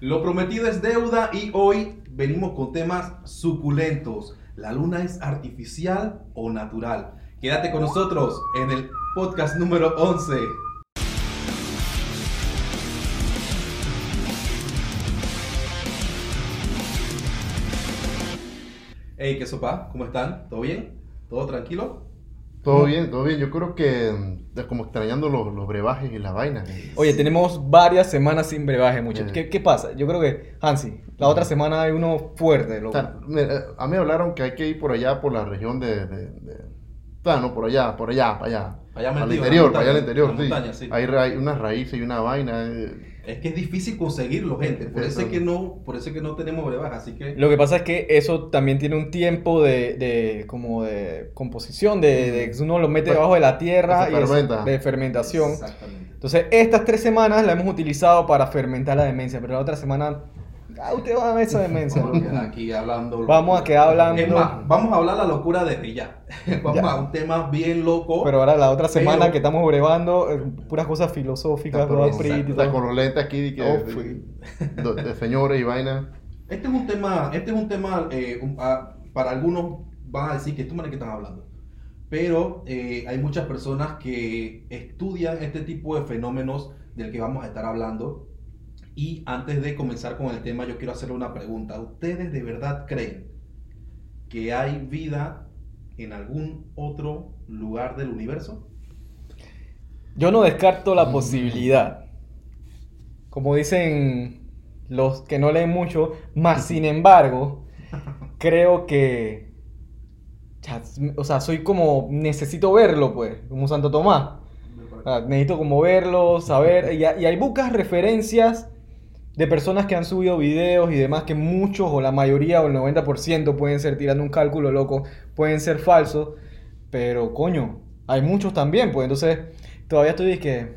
Lo prometido es deuda y hoy venimos con temas suculentos. ¿La luna es artificial o natural? Quédate con nosotros en el podcast número 11. Hey, ¿qué sopa? ¿Cómo están? ¿Todo bien? ¿Todo tranquilo? Todo bien, todo bien. Yo creo que mm, como extrañando los, los brebajes y las vainas. Oye, tenemos varias semanas sin brebaje, muchachos. Eh. ¿Qué, qué pasa? Yo creo que, Hansi, la otra semana hay uno fuerte, O loco. sea, eh, a mí me hablaron que hay que ir por allá, por la región de... de, de- o sea, no, por allá, por allá, para allá. Allá la interior, montaña, para allá al interior, sí. montaña, sí. Hay, ra- hay unas raíces y una vaina. eh. Es que es difícil conseguirlo, gente. Por eso es que no, por eso es que no tenemos brebaje, así que... Lo que pasa es que eso también tiene un tiempo de, de como de composición, de, de que uno lo mete Fer- debajo de la tierra y es de fermentación. Exactamente. Entonces, estas tres semanas la hemos utilizado para fermentar la demencia, pero la otra semana, ah, usted va a ver esa demencia. Vamos a loco. quedar aquí hablando. Vamos a quedar hablando. Es más, vamos a hablar la locura desde ya. Vamos Ya. a un tema bien loco. Pero ahora la otra semana Pero- que estamos brevando, eh, puras cosas filosóficas, todas pretty los lentes aquí de, que- Oh, de- de- de señores y vaina. Este es un tema, este es un tema, eh, un- ah, para algunos van a decir que tú de qué están hablando. Pero eh, hay muchas personas que estudian este tipo de fenómenos del que vamos a estar hablando. Y antes de comenzar con el tema, yo quiero hacerle una pregunta. ¿Ustedes de verdad creen que hay vida en algún otro lugar del universo? Yo no descarto la posibilidad. Como dicen los que no leen mucho, más sin embargo, creo que. O sea, soy como. Necesito verlo, pues, como Santo Tomás. Ah, Necesito como verlo, saber. Y, hay- y hay pocas referencias de personas que han subido videos y demás que muchos o la mayoría o el 90% pueden ser tirando un cálculo loco, pueden ser falsos. Pero coño, hay muchos también, pues entonces todavía estoy que,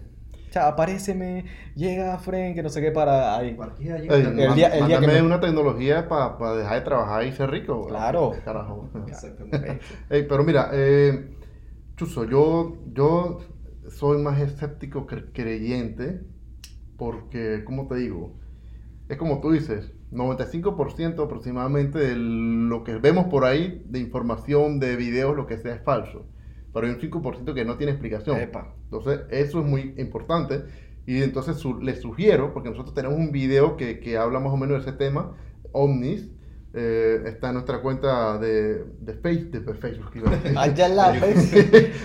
ya, aparéceme, llega Fren, que no sé qué para ahí. Allí. Ey, El man- día- el día que me- una tecnología para dejar de trabajar y ser rico. Claro. Carajo. Ey, pero mira, eh, Chuzo, yo, yo soy más escéptico que creyente porque, como te digo, es como tú dices, 95% aproximadamente de lo que vemos por ahí de información, de videos, lo que sea, es falso. Pero hay un 5% que no tiene explicación. Epa. Entonces, eso es muy importante. Y entonces su- les sugiero, porque nosotros tenemos un video que, que habla más o menos de ese tema, Omnis, eh, está en nuestra cuenta de, de, face- de Facebook. Allá la vez.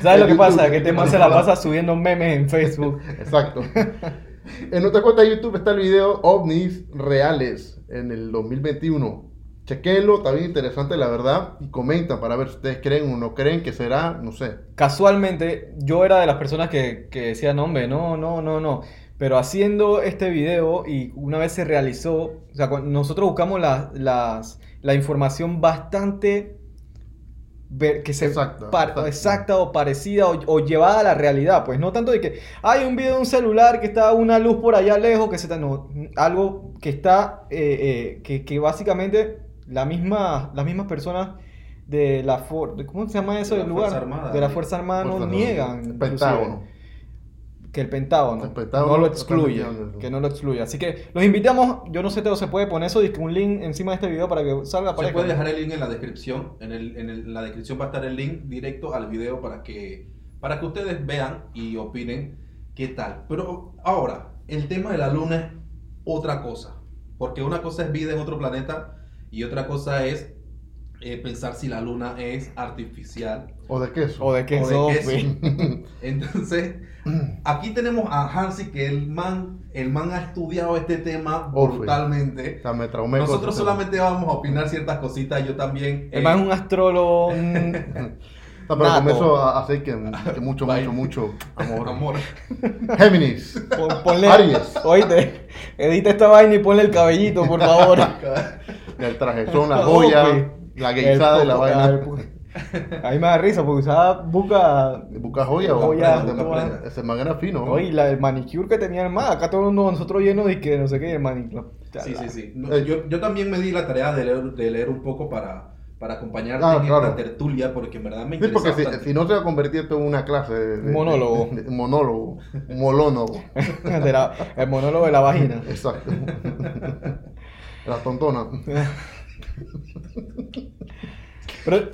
¿Sabes lo que pasa? Que este man se la pasa subiendo memes en Facebook. Exacto. En nuestra cuenta de YouTube está el video OVNIs reales en el 2021. Chequenlo, está bien interesante la verdad. Y comentan para ver si ustedes creen o no creen que será, no sé. Casualmente, yo era de las personas que, que decían, hombre, no, no, no, no. Pero haciendo este video y una vez se realizó, nosotros buscamos la, las- la información bastante ver- que se Exacta, par- exacta. exacta o parecida o, o llevada a la realidad, pues no tanto de que hay un video de un celular que está una luz por allá lejos, que se está, no, algo que está, eh, eh, que, que básicamente la misma, las mismas personas de la for- ¿cómo se llama eso De la del lugar? Fuerza Armada. de la Fuerza Armada no niegan inclusive. Que el Pentágono, El Pentágono no lo excluye, que no lo excluye. Así que los invitamos, yo no sé si se puede poner eso, un link encima de este video para que salga Se aparezca. puede dejar el link en la descripción. En, el- en el- en la descripción va a estar el link directo al video para que, para que ustedes vean y opinen qué tal. Pero ahora, el tema de la luna es otra cosa. Porque una cosa es vida en otro planeta y otra cosa es eh, pensar si la luna es artificial O de queso. O de que o eso, de queso. Entonces, aquí tenemos a Hansi que el man, el man ha estudiado este tema brutalmente. O sea, me traumé con Nosotros ese tema. solamente vamos a opinar ciertas cositas, yo también. El eh, man es un astrólogo. No, pero nato. comienzo a hacer que, que mucho, Bye. mucho, mucho amor. amor. Géminis. pon- ponle, Aries. Oíste, edita esta vaina y ponle el cabellito, por favor. El trajezón, la Oh, joya, güey. La guisada de la vaina. poco- A mí me da risa porque usaba busca. Busca joya o Joya, joya. Ese man era fino. ¿no? Oye, la, el manicure que tenía el man. Acá todo el mundo, nosotros llenos de que no sé qué, el manicure. Sí, sí, sí. No, Eh. yo, yo también me di la tarea de leer, de leer un poco para, para acompañarte Ah, en claro. esta tertulia, porque en verdad me Sí, interesa porque si, no se va a convertir esto en una clase de, de- Monólogo. de- de- monólogo, molónogo. La- el monólogo de la vagina. Exacto. La tontona. Pero,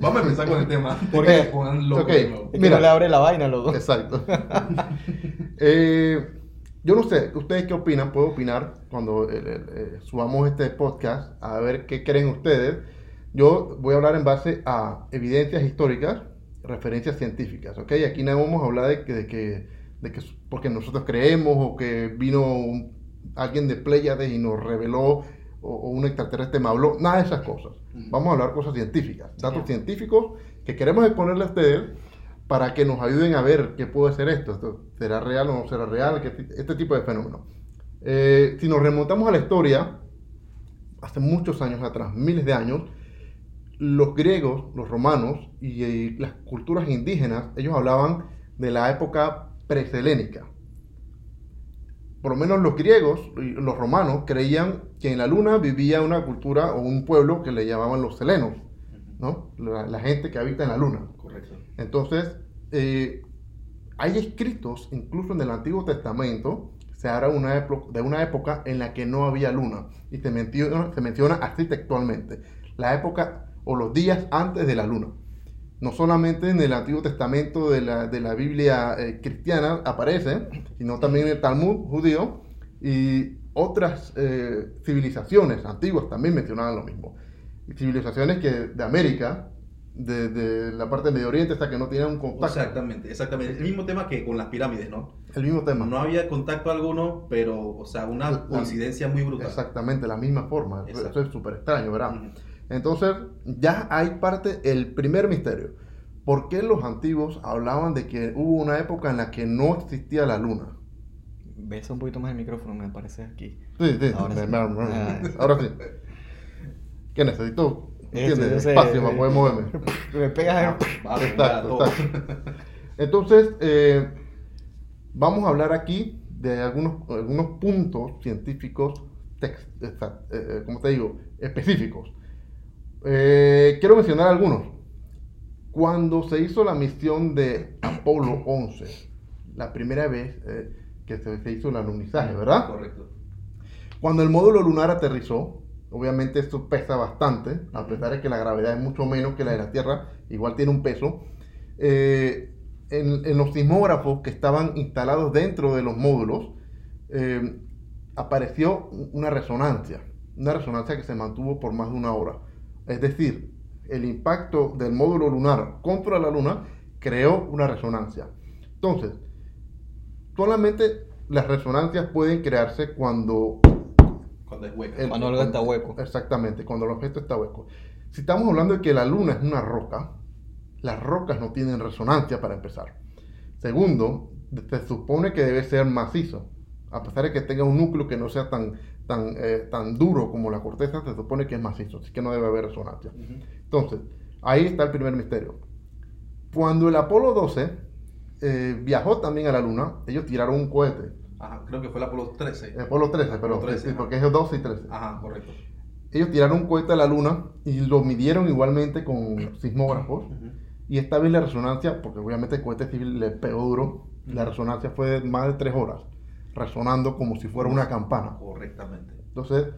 Vamos a empezar con el tema. antes ¿Por que qué? me pongan loco Ok. de nuevo. es que Mira. no le abre la vaina, loco. Exacto. Eh, yo no sé, ¿ustedes qué opinan? Puedo opinar cuando eh, subamos este podcast, a ver qué creen ustedes. Yo voy a hablar en base a evidencias históricas, referencias científicas, ¿ok? Aquí no vamos a hablar de que, de que, de que es porque nosotros creemos o que vino un- alguien de Pléyades y nos reveló o, o un extraterrestre me habló, nada de esas cosas. Vamos a hablar cosas científicas, datos Ya. científicos que queremos exponerle a ustedes para que nos ayuden a ver qué puede ser esto. ¿Esto ¿Será real o no será real? ¿Qué ti- este tipo de fenómenos. Eh, si nos remontamos a la historia, hace muchos años atrás, miles de años, los griegos, los romanos y, eh, las culturas indígenas, ellos hablaban de la época preselénica. Por lo menos los griegos y los romanos creían que en la luna vivía una cultura o un pueblo que le llamaban los selenos, ¿no? La- la gente que habita en la luna. Correcto. Entonces, eh, hay escritos, incluso en el Antiguo Testamento, se habla una de una época en la que no había luna. Y se menciona, se menciona así textualmente. La época o los días antes de la luna. No solamente en el Antiguo Testamento de la, de la Biblia eh, cristiana aparece, sino también en el Talmud judío y otras eh, civilizaciones antiguas también mencionaban lo mismo. Civilizaciones que de América, de, de la parte de Medio Oriente, hasta que no tenían un contacto. Exactamente, exactamente. El mismo tema que con las pirámides, ¿no? El mismo tema. No había contacto alguno, pero, o sea, una La- coincidencia muy brutal. Exactamente, la misma forma. Eso es súper extraño, ¿verdad? Ujú. Entonces, ya hay parte, el primer misterio. ¿Por qué los antiguos hablaban de que hubo una época en la que no existía la luna? Besa un poquito más el micrófono, me parece aquí. Sí, sí, Ahora me- sí. Ah. ahora sí. ¿Qué necesito? Sé. Espacio para poder moverme. Me pegas Exacto, exacto. Entonces, eh, vamos a hablar aquí de algunos, algunos puntos científicos, exa- eh, eh, ¿cómo te digo? Específicos. Eh, quiero mencionar algunos. Cuando se hizo la misión de Apolo 11, la primera vez eh, que se, se hizo el alunizaje, ¿verdad? Correcto. Cuando el módulo lunar aterrizó, obviamente esto pesa bastante, a pesar de que la gravedad es mucho menos que la de la Tierra, igual tiene un peso. eh, en, en los sismógrafos que estaban instalados dentro de los módulos, apareció una resonancia, una resonancia que se mantuvo por más de una hora. Es decir, el impacto del módulo lunar contra la Luna creó una resonancia. Entonces, solamente las resonancias pueden crearse cuando Cuando es hueca. el- Cuando algo está hueco. Exactamente, cuando el objeto está hueco. Si estamos hablando de que la luna es una roca, las rocas no tienen resonancia para empezar. Segundo, se supone que debe ser macizo. A pesar de que tenga un núcleo que no sea tan, tan, eh, tan duro como la corteza, se supone que es macizo, así que no debe haber resonancia. Ujú. Entonces, ahí está el primer misterio. Cuando el Apolo 12 eh, viajó también a la luna, ellos tiraron un cohete. Ajá, creo que fue el Apolo 13. El Apolo 13, pero Apolo 13, sí, porque es el 12 y 13. Ajá, correcto. Ellos tiraron un cohete a la luna y lo midieron igualmente con sismógrafos. Ujú. Y esta vez la resonancia, porque obviamente el cohete civil le pegó duro, la resonancia fue de más de tres horas, resonando como si fuera una campana. Correctamente. Entonces,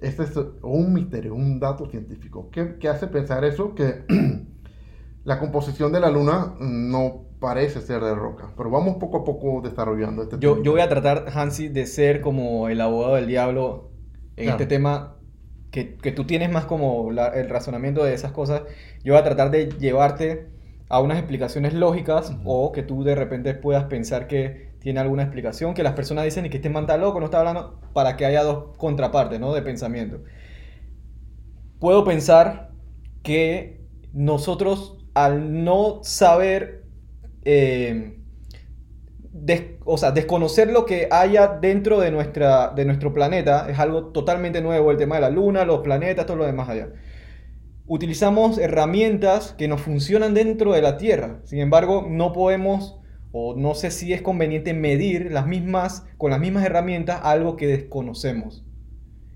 este es un misterio, un dato científico. ¿Qué, qué hace pensar eso? Que la composición de la luna no parece ser de roca. Pero vamos poco a poco desarrollando este Yo, tema. yo voy a tratar, Hansi, de ser como el abogado del diablo en Claro. este tema, que, que tú tienes más como la- el razonamiento de esas cosas. Yo voy a tratar de llevarte a unas explicaciones lógicas o que tú de repente puedas pensar que tiene alguna explicación, que las personas dicen y que este man loco, no está hablando, para que haya dos contrapartes, ¿no? De pensamiento. Puedo pensar que nosotros, al no saber eh, o sea, desconocer lo que haya dentro de, nuestra, de nuestro planeta es algo totalmente nuevo, el tema de la luna, los planetas, todo lo demás allá. Utilizamos herramientas que nos funcionan dentro de la Tierra, sin embargo, no podemos o no sé si es conveniente medir las mismas, con las mismas herramientas algo que desconocemos.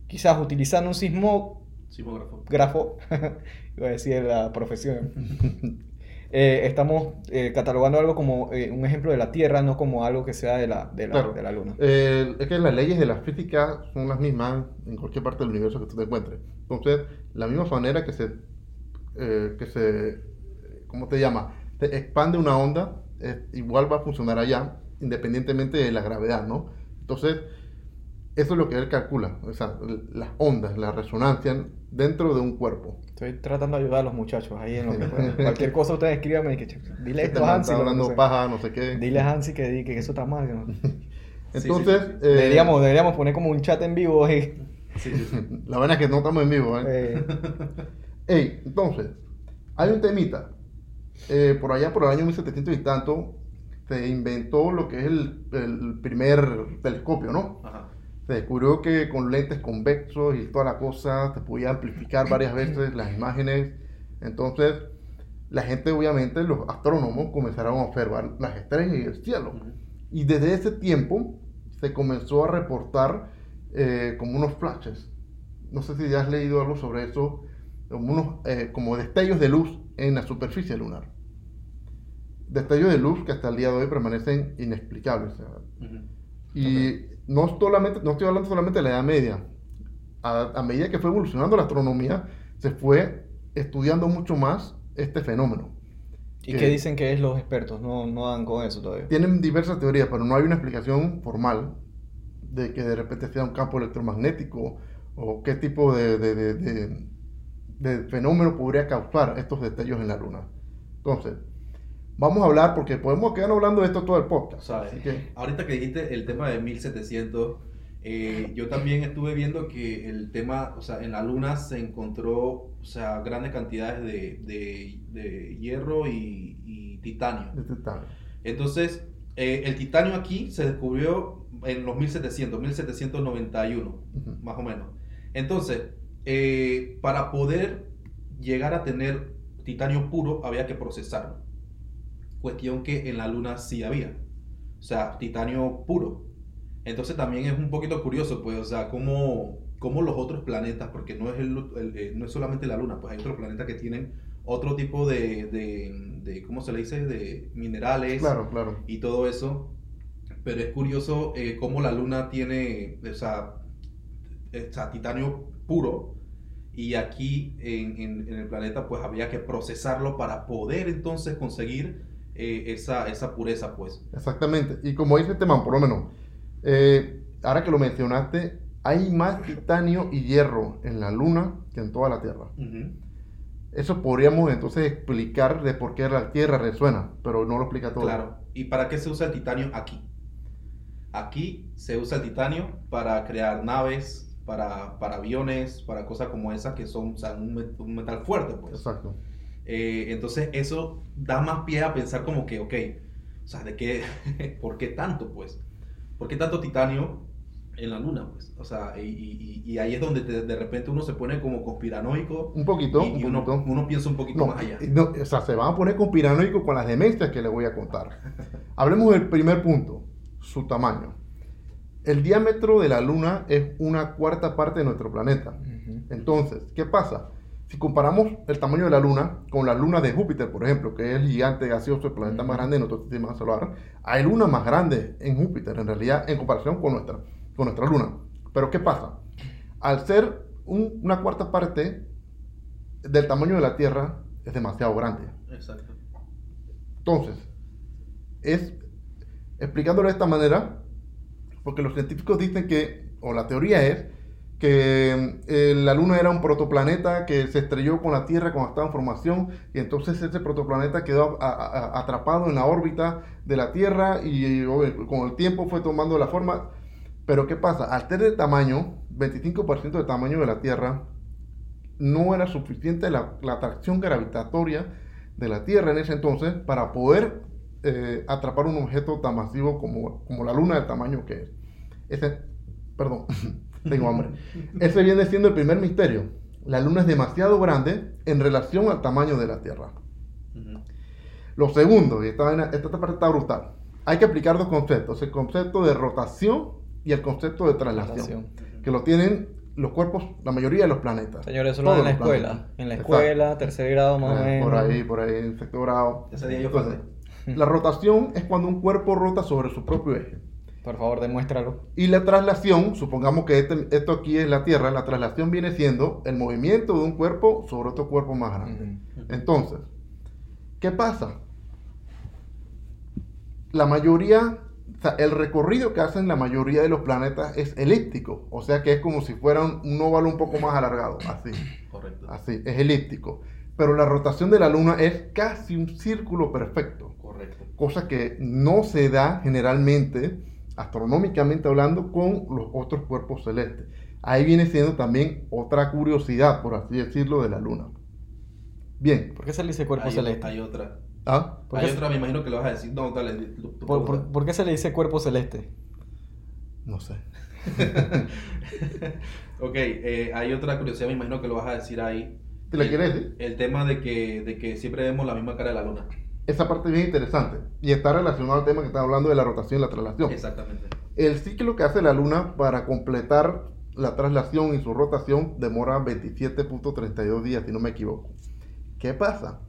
Quizás utilizando un sismógrafo, Sismógrafo. iba a decir la profesión, eh, estamos eh, catalogando algo como eh, un ejemplo de la Tierra, no como algo que sea de la, de la, Claro. de la Luna. Es que las leyes de la física son las mismas en cualquier parte del universo que tú te encuentres. Entonces, la misma manera que se, que se, ¿cómo te llama? Se expande una onda, eh, igual va a funcionar allá, independientemente de la gravedad, ¿no? Entonces, eso es lo que él calcula, o sea, las ondas, la resonancia dentro de un cuerpo. Estoy tratando de ayudar a los muchachos ahí en lo que. Cualquier cosa ustedes escríbanme y que che, dile Este esto a Hansi. hablando paja, no sé qué. Dile a Hansi que, que eso está mal. ¿no? Entonces, sí, sí. eh, deberíamos, deberíamos poner como un chat en vivo ahí. Sí. la verdad es que no estamos en vivo, ¿eh? Eh, Ey, entonces, hay un temita. Eh, por allá, por el año 1700 y tanto, se inventó lo que es el, el primer telescopio, ¿no? Ajá. Se descubrió que con lentes convexos y toda la cosa se podía amplificar varias veces las imágenes. Entonces, la gente, obviamente, los astrónomos comenzaron a observar las estrellas y el cielo. Y desde ese tiempo se comenzó a reportar eh, como unos flashes. No sé si ya has leído algo sobre eso, como unos eh, como destellos de luz en la superficie lunar. Destellos de luz que hasta el día de hoy permanecen inexplicables. sea, Ujú. y no, solamente, no estoy hablando solamente de la Edad Media. A, a medida que fue evolucionando la astronomía, se fue estudiando mucho más este fenómeno. ¿Y Que qué dicen que es los expertos? No, no dan con eso todavía. Tienen diversas teorías, pero no hay una explicación formal de que de repente sea un campo electromagnético o qué tipo de, de- de- de- de fenómeno podría causar estos destellos en la Luna. Entonces, vamos a hablar, porque podemos quedar hablando de esto todo el podcast. ¿Sabes? Que, Ahorita que dijiste el tema de 1700, eh, yo también estuve viendo que el tema, o sea, en la luna se encontró, o sea, grandes cantidades de, de- de hierro y, y titanio. este está- Entonces, eh, el titanio aquí se descubrió en los 1700, 1791, Ujú. más o menos. Entonces, eh, para poder llegar a tener titanio puro, había que procesarlo. Cuestión que en la luna sí había. O sea, titanio puro. Entonces también es un poquito curioso, pues, o sea, cómo, cómo los otros planetas, porque no es, el, el- eh, no es solamente la luna, pues hay otros planetas que tienen otro tipo de, de, de, ¿cómo se le dice? De minerales Claro, claro. y todo eso. Pero es curioso eh, cómo la luna tiene, o sea, o sea, titanio puro. Y aquí en, en- en el planeta pues había que procesarlo para poder entonces conseguir eh, esa, esa pureza pues. Exactamente. Y como dice este man, por lo menos, eh, ahora que lo mencionaste, hay más titanio y hierro en la Luna que en toda la Tierra. Eso podríamos entonces explicar de por qué la Tierra resuena, pero no lo explica todo. Claro. ¿Y para qué se usa el titanio aquí? Aquí se usa el titanio para crear naves, para, para aviones, para cosas como esas que son o sea, un, met- un metal fuerte pues. Exacto. Eh, entonces eso da más pie a pensar como que, ok, o sea, ¿de qué, por qué tanto, pues? ¿Por qué tanto titanio en la luna, pues? O sea, y, y- y- y ahí es donde te- de repente uno se pone como conspiranoico Un poquito, y, y un uno, poquito. uno piensa un poquito No, más allá. no, o sea, se van a poner conspiranoicos con las demencias que les voy a contar. Hablemos del primer punto, su tamaño. El diámetro de la Luna es una cuarta parte de nuestro planeta. Entonces, ¿qué pasa? Si comparamos el tamaño de la Luna con la Luna de Júpiter, por ejemplo, que es el gigante gaseoso, el planeta más grande de nuestro sistema solar, hay lunas más grandes en Júpiter, en realidad, en comparación con nuestra, con nuestra Luna. Pero ¿qué pasa? Al ser un- una cuarta parte del tamaño de la Tierra, es demasiado grande. Exacto. Entonces, es explicándolo de esta manera, porque los científicos dicen que, o la teoría es, que eh, la Luna era un protoplaneta que se estrelló con la Tierra cuando estaba en formación, y entonces ese protoplaneta quedó a- a- atrapado en la órbita de la Tierra y, obvio, con el tiempo fue tomando la forma. Pero ¿qué pasa? Al tener el tamaño, 25% del tamaño de la Tierra, no era suficiente la, la atracción gravitatoria de la Tierra en ese entonces para poder eh, atrapar un objeto tan masivo como, como la Luna del tamaño que es. Ese, perdón, tengo hambre. Ese viene siendo el primer misterio. La Luna es demasiado grande en relación al tamaño de la Tierra. Lo segundo, y esta, vaina- esta parte está brutal, hay que aplicar dos conceptos, el concepto de rotación y el concepto de traslación que lo tienen los cuerpos, la mayoría de los planetas. Señores, eso lo en la escuela. planetas. En la Exacto. escuela, tercer grado más o Eh, menos. por ahí, por ahí, en sexto grado. Ese día yo Entonces, la rotación es cuando un cuerpo rota sobre su propio eje. Por favor, demuéstralo. Y la traslación, supongamos que este- esto aquí es la Tierra, la traslación viene siendo el movimiento de un cuerpo sobre otro cuerpo más grande. Entonces, ¿qué pasa? La mayoría, o sea, el recorrido que hacen la mayoría de los planetas es elíptico, o sea que es como si fuera un, un óvalo un poco más alargado, así, Correcto. así, es elíptico. Pero la rotación de la Luna es casi un círculo perfecto, Correcto. cosa que no se da generalmente, astronómicamente hablando, con los otros cuerpos celestes. Ahí viene siendo también otra curiosidad, por así decirlo, de la Luna. Bien. ¿Por qué se le dice cuerpo hay, celeste? Hay otra. ¿Ah? ¿Por hay qué- otra, me imagino que lo vas a decir. No, dale. tú- tú ¿Por, por- por qué se le dice cuerpo celeste? No sé. Ok, eh, hay otra curiosidad, me imagino que lo vas a decir ahí. ¿Te la quieres decir? El tema de que, de que siempre vemos la misma cara de la luna. Esa parte es bien interesante. Y está relacionado al tema que está hablando de la rotación y la traslación. Exactamente. El ciclo que hace la Luna para completar la traslación y su rotación demora 27.32 días, si no me equivoco. ¿Qué pasa?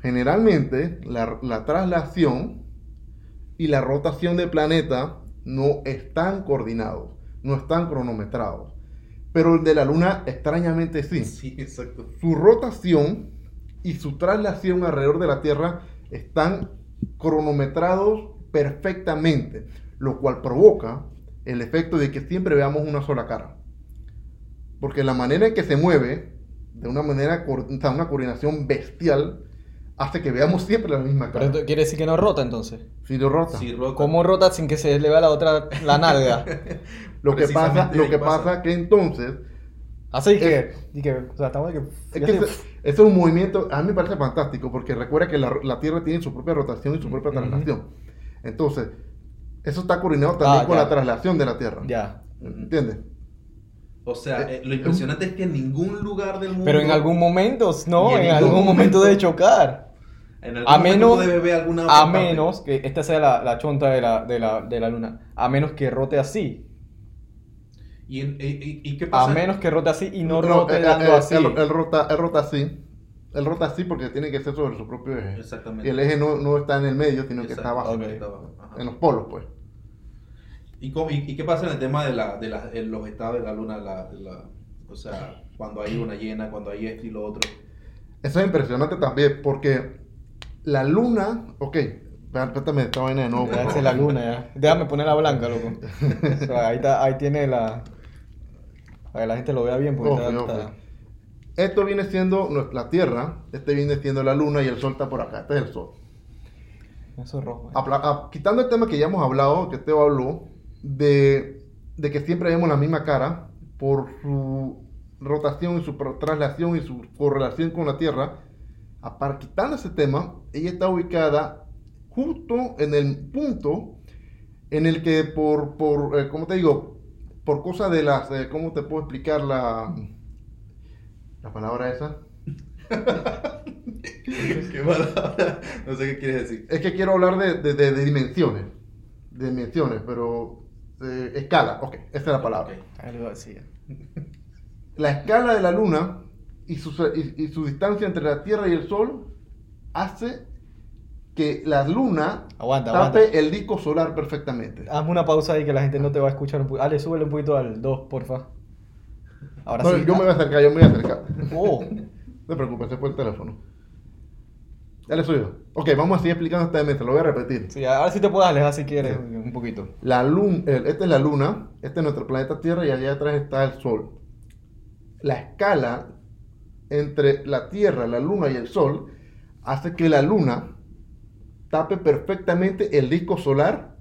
Generalmente la, la traslación y la rotación del planeta no están coordinados, no están cronometrados. Pero el de la Luna extrañamente sí. Sí, exacto. Su rotación y su traslación alrededor de la Tierra están cronometrados perfectamente, lo cual provoca el efecto de que siempre veamos una sola cara. Porque la manera en que se mueve, de una manera, o sea, una coordinación bestial, hace que veamos siempre la misma cara. quiere decir que no rota entonces. Si lo rota. Sí, rota. ¿Cómo rota sin que se le vea la otra, la nalga? Lo que pasa, lo que pasa. pasa que entonces Así que, y que, o sea, estamos de que, Es que ese, ese es un movimiento, a mí me parece fantástico, porque recuerda que la, la Tierra tiene su propia rotación y su propia traslación. Entonces, eso está coordinado también Ah, con la traslación de la Tierra. ya. ¿Entiendes? O sea, eh, lo impresionante es que en ningún lugar del mundo. Pero en algún momento, no, en algún momento debe chocar. en algún A menos, debe haber alguna a menos que esta sea la, la chonta de la, de, la, de la luna, a menos que rote así. ¿Y, en- y- y- y qué A menos que rote así y no, No, rote eh, eh, dando eh, así. Él, él rota, él rota así. Él rota así porque tiene que ser sobre su propio eje. Exactamente. Y el eje no, no está en el medio, sino que está abajo. Está. En los polos, pues. ¿Y, cómo- y- y qué pasa en el tema de, la, de la- en los estados de la luna? La, de la- o sea, cuando hay luna llena, cuando hay esto y lo otro. Eso es impresionante también, porque la luna. Ok, espérame esta vaina de nuevo. Ya, es la luna, ya. Déjame poner la blanca, loco. O sea, ahí, está, ahí tiene la... Para que la gente lo vea bien, porque está- ok. está- Esto viene siendo nuestra Tierra, este viene siendo la Luna y el Sol está por acá, este es el Sol. Eso es rojo. eh. Apla- a- quitando el tema que ya hemos hablado, que Teo habló, de, de que siempre vemos la misma cara por su rotación y su traslación y su correlación con la Tierra, apar- quitando ese tema, ella está ubicada justo en el punto en el que por, por eh, ¿cómo te digo? Por cosa de las, ¿cómo te puedo explicar la, la palabra esa? qué palabra. No sé qué quieres decir. Es que quiero hablar de, de- de- de dimensiones. De dimensiones, pero. eh, escala, ok, esa es la palabra. Algo así. La escala de la Luna y su, y- y su distancia entre la Tierra y el Sol hace que la Luna Aguanta, tape aguanta. el disco solar perfectamente. Hazme una pausa ahí que la gente no te va a escuchar un poquito. Ale, súbele un poquito al 2, porfa. Ahora No, sí. yo me voy a acercar, yo me voy a acercar. Oh, No te preocupes, se fue el teléfono. Ya le suyo. Ok, vamos a seguir explicando esta vez, lo voy a repetir. sí, ahora sí te puedes alejar si quieres un poquito. La luna, esta es la luna, este es nuestro planeta Tierra y allá atrás está el Sol. La escala entre la Tierra, la luna y el Sol hace que la luna tape perfectamente el disco solar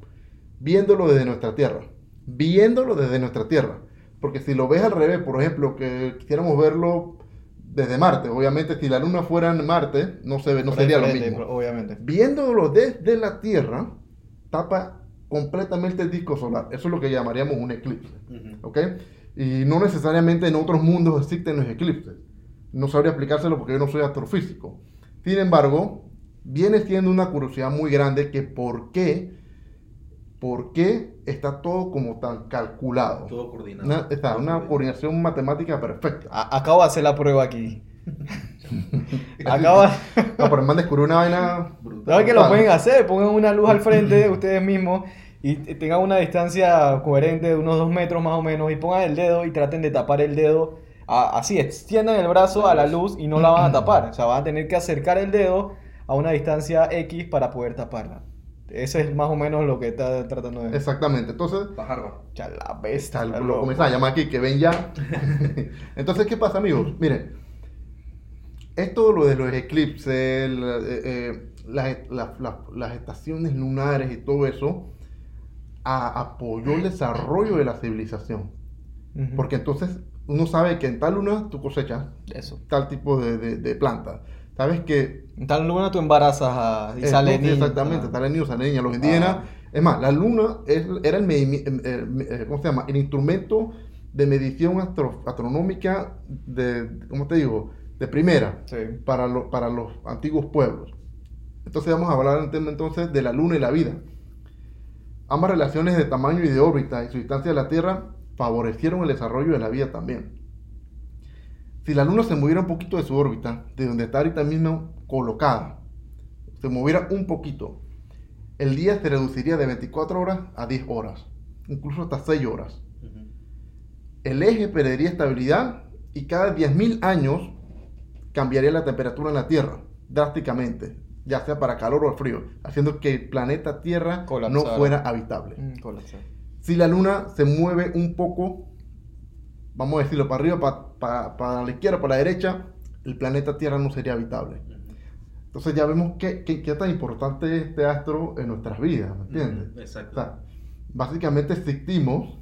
viéndolo desde nuestra Tierra. Viéndolo desde nuestra Tierra. Porque si lo ves al revés, por ejemplo, que quisiéramos verlo desde Marte, obviamente si la luna fuera en Marte, no, se ve, no sería lo mismo Obviamente. viéndolo desde la Tierra, tapa completamente el disco solar. Eso es lo que llamaríamos un eclipse. Ujú. ¿Ok? Y no necesariamente en otros mundos existen los eclipses. No sabría explicárselo porque yo no soy astrofísico. Sin embargo, viene siendo una curiosidad muy grande que por qué por qué está todo como tan calculado. Todo coordinado. Una, está, Todo una coordinado. coordinación matemática perfecta. A- acabo de hacer la prueba aquí. Acabo No, pero el man descubrió una vaina. Brutal. ¿Sabes que lo pueden hacer? Pongan una luz al frente de ustedes mismos y tengan una distancia coherente de unos dos metros más o menos y pongan el dedo y traten de tapar el dedo. a- así, extiendan el brazo a la luz y no la van a tapar. O sea, van a tener que acercar el dedo a una distancia X para poder taparla. Ese es más o menos lo que está tratando de... Exactamente. Entonces, Bajarla. Ya la bestia, lo comienzan a llamar aquí, que ven ya. Entonces, ¿qué pasa, amigos? Miren, esto lo de los eclipses, la- eh, eh, las, las- las- las estaciones lunares y todo eso, a- apoyó el desarrollo de la civilización. Porque entonces uno sabe que en tal luna tú cosechas Eso. tal tipo de, de, de planta. Sabes que En tal luna tú embarazas a... y sale. Exactamente, Ah. sale niño, sale niña. Los indígenas, Ah. es más, la luna es- era el, ¿cómo se llama? el instrumento de medición astro- astronómica de, ¿cómo te digo? De primera Sí. para, lo- para los antiguos pueblos. Entonces vamos a hablar en tema, entonces de la luna y la vida. Ambas relaciones de tamaño y de órbita y su distancia de la Tierra favorecieron el desarrollo de la vida también. Si la luna se moviera un poquito de su órbita, de donde está ahorita mismo colocada, se moviera un poquito, el día se reduciría de 24 horas a 10 horas, incluso hasta 6 horas. El eje perdería estabilidad y cada 10.000 años cambiaría la temperatura en la Tierra drásticamente, ya sea para calor o frío, haciendo que el planeta Tierra no fuera habitable. Mm. Si la luna se mueve un poco, vamos a decirlo, para arriba, pa- pa- para la izquierda, para la derecha, el planeta Tierra no sería habitable. Entonces ya vemos qué, qué, qué tan importante es este astro en nuestras vidas, ¿me entiendes? O Exacto. sea, básicamente existimos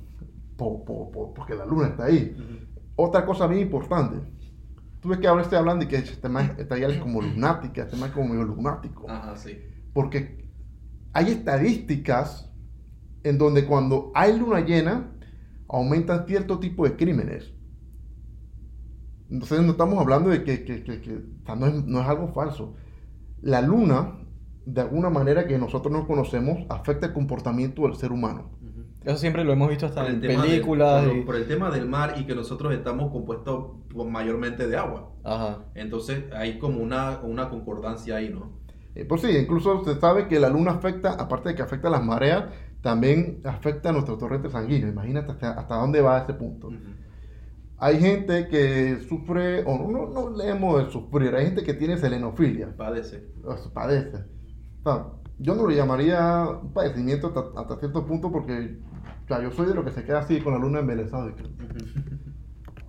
po- po- po- porque la luna está ahí. Ujú. Otra cosa bien importante. Tú ves que ahora estoy hablando de que este man está ya como lunática, este man es como medio lunático. Ajá, sí. Porque hay estadísticas en donde cuando hay luna llena, aumentan cierto tipo de crímenes. Entonces no estamos hablando de que, que- que- que- o sea, no, es, no es algo falso. La luna, de alguna manera que nosotros no conocemos, afecta el comportamiento del ser humano. Eso siempre lo hemos visto hasta en tema películas. del- por, y- lo- por el tema del mar y que nosotros estamos compuestos por- mayormente de agua. Ajá. Entonces hay como una, una concordancia ahí, ¿no? Eh, pues sí, incluso se sabe que la luna afecta, aparte de que afecta a las mareas, también afecta a nuestro torrente sanguíneo. Imagínate hasta, hasta dónde va ese punto. Ujú. Hay gente que sufre, o no, no, no leemos de sufrir, hay gente que tiene selenofilia, Padece. padece. O sea, yo no lo llamaría un padecimiento hasta, hasta cierto punto porque o sea, yo soy de lo que se queda así con la luna embelesada.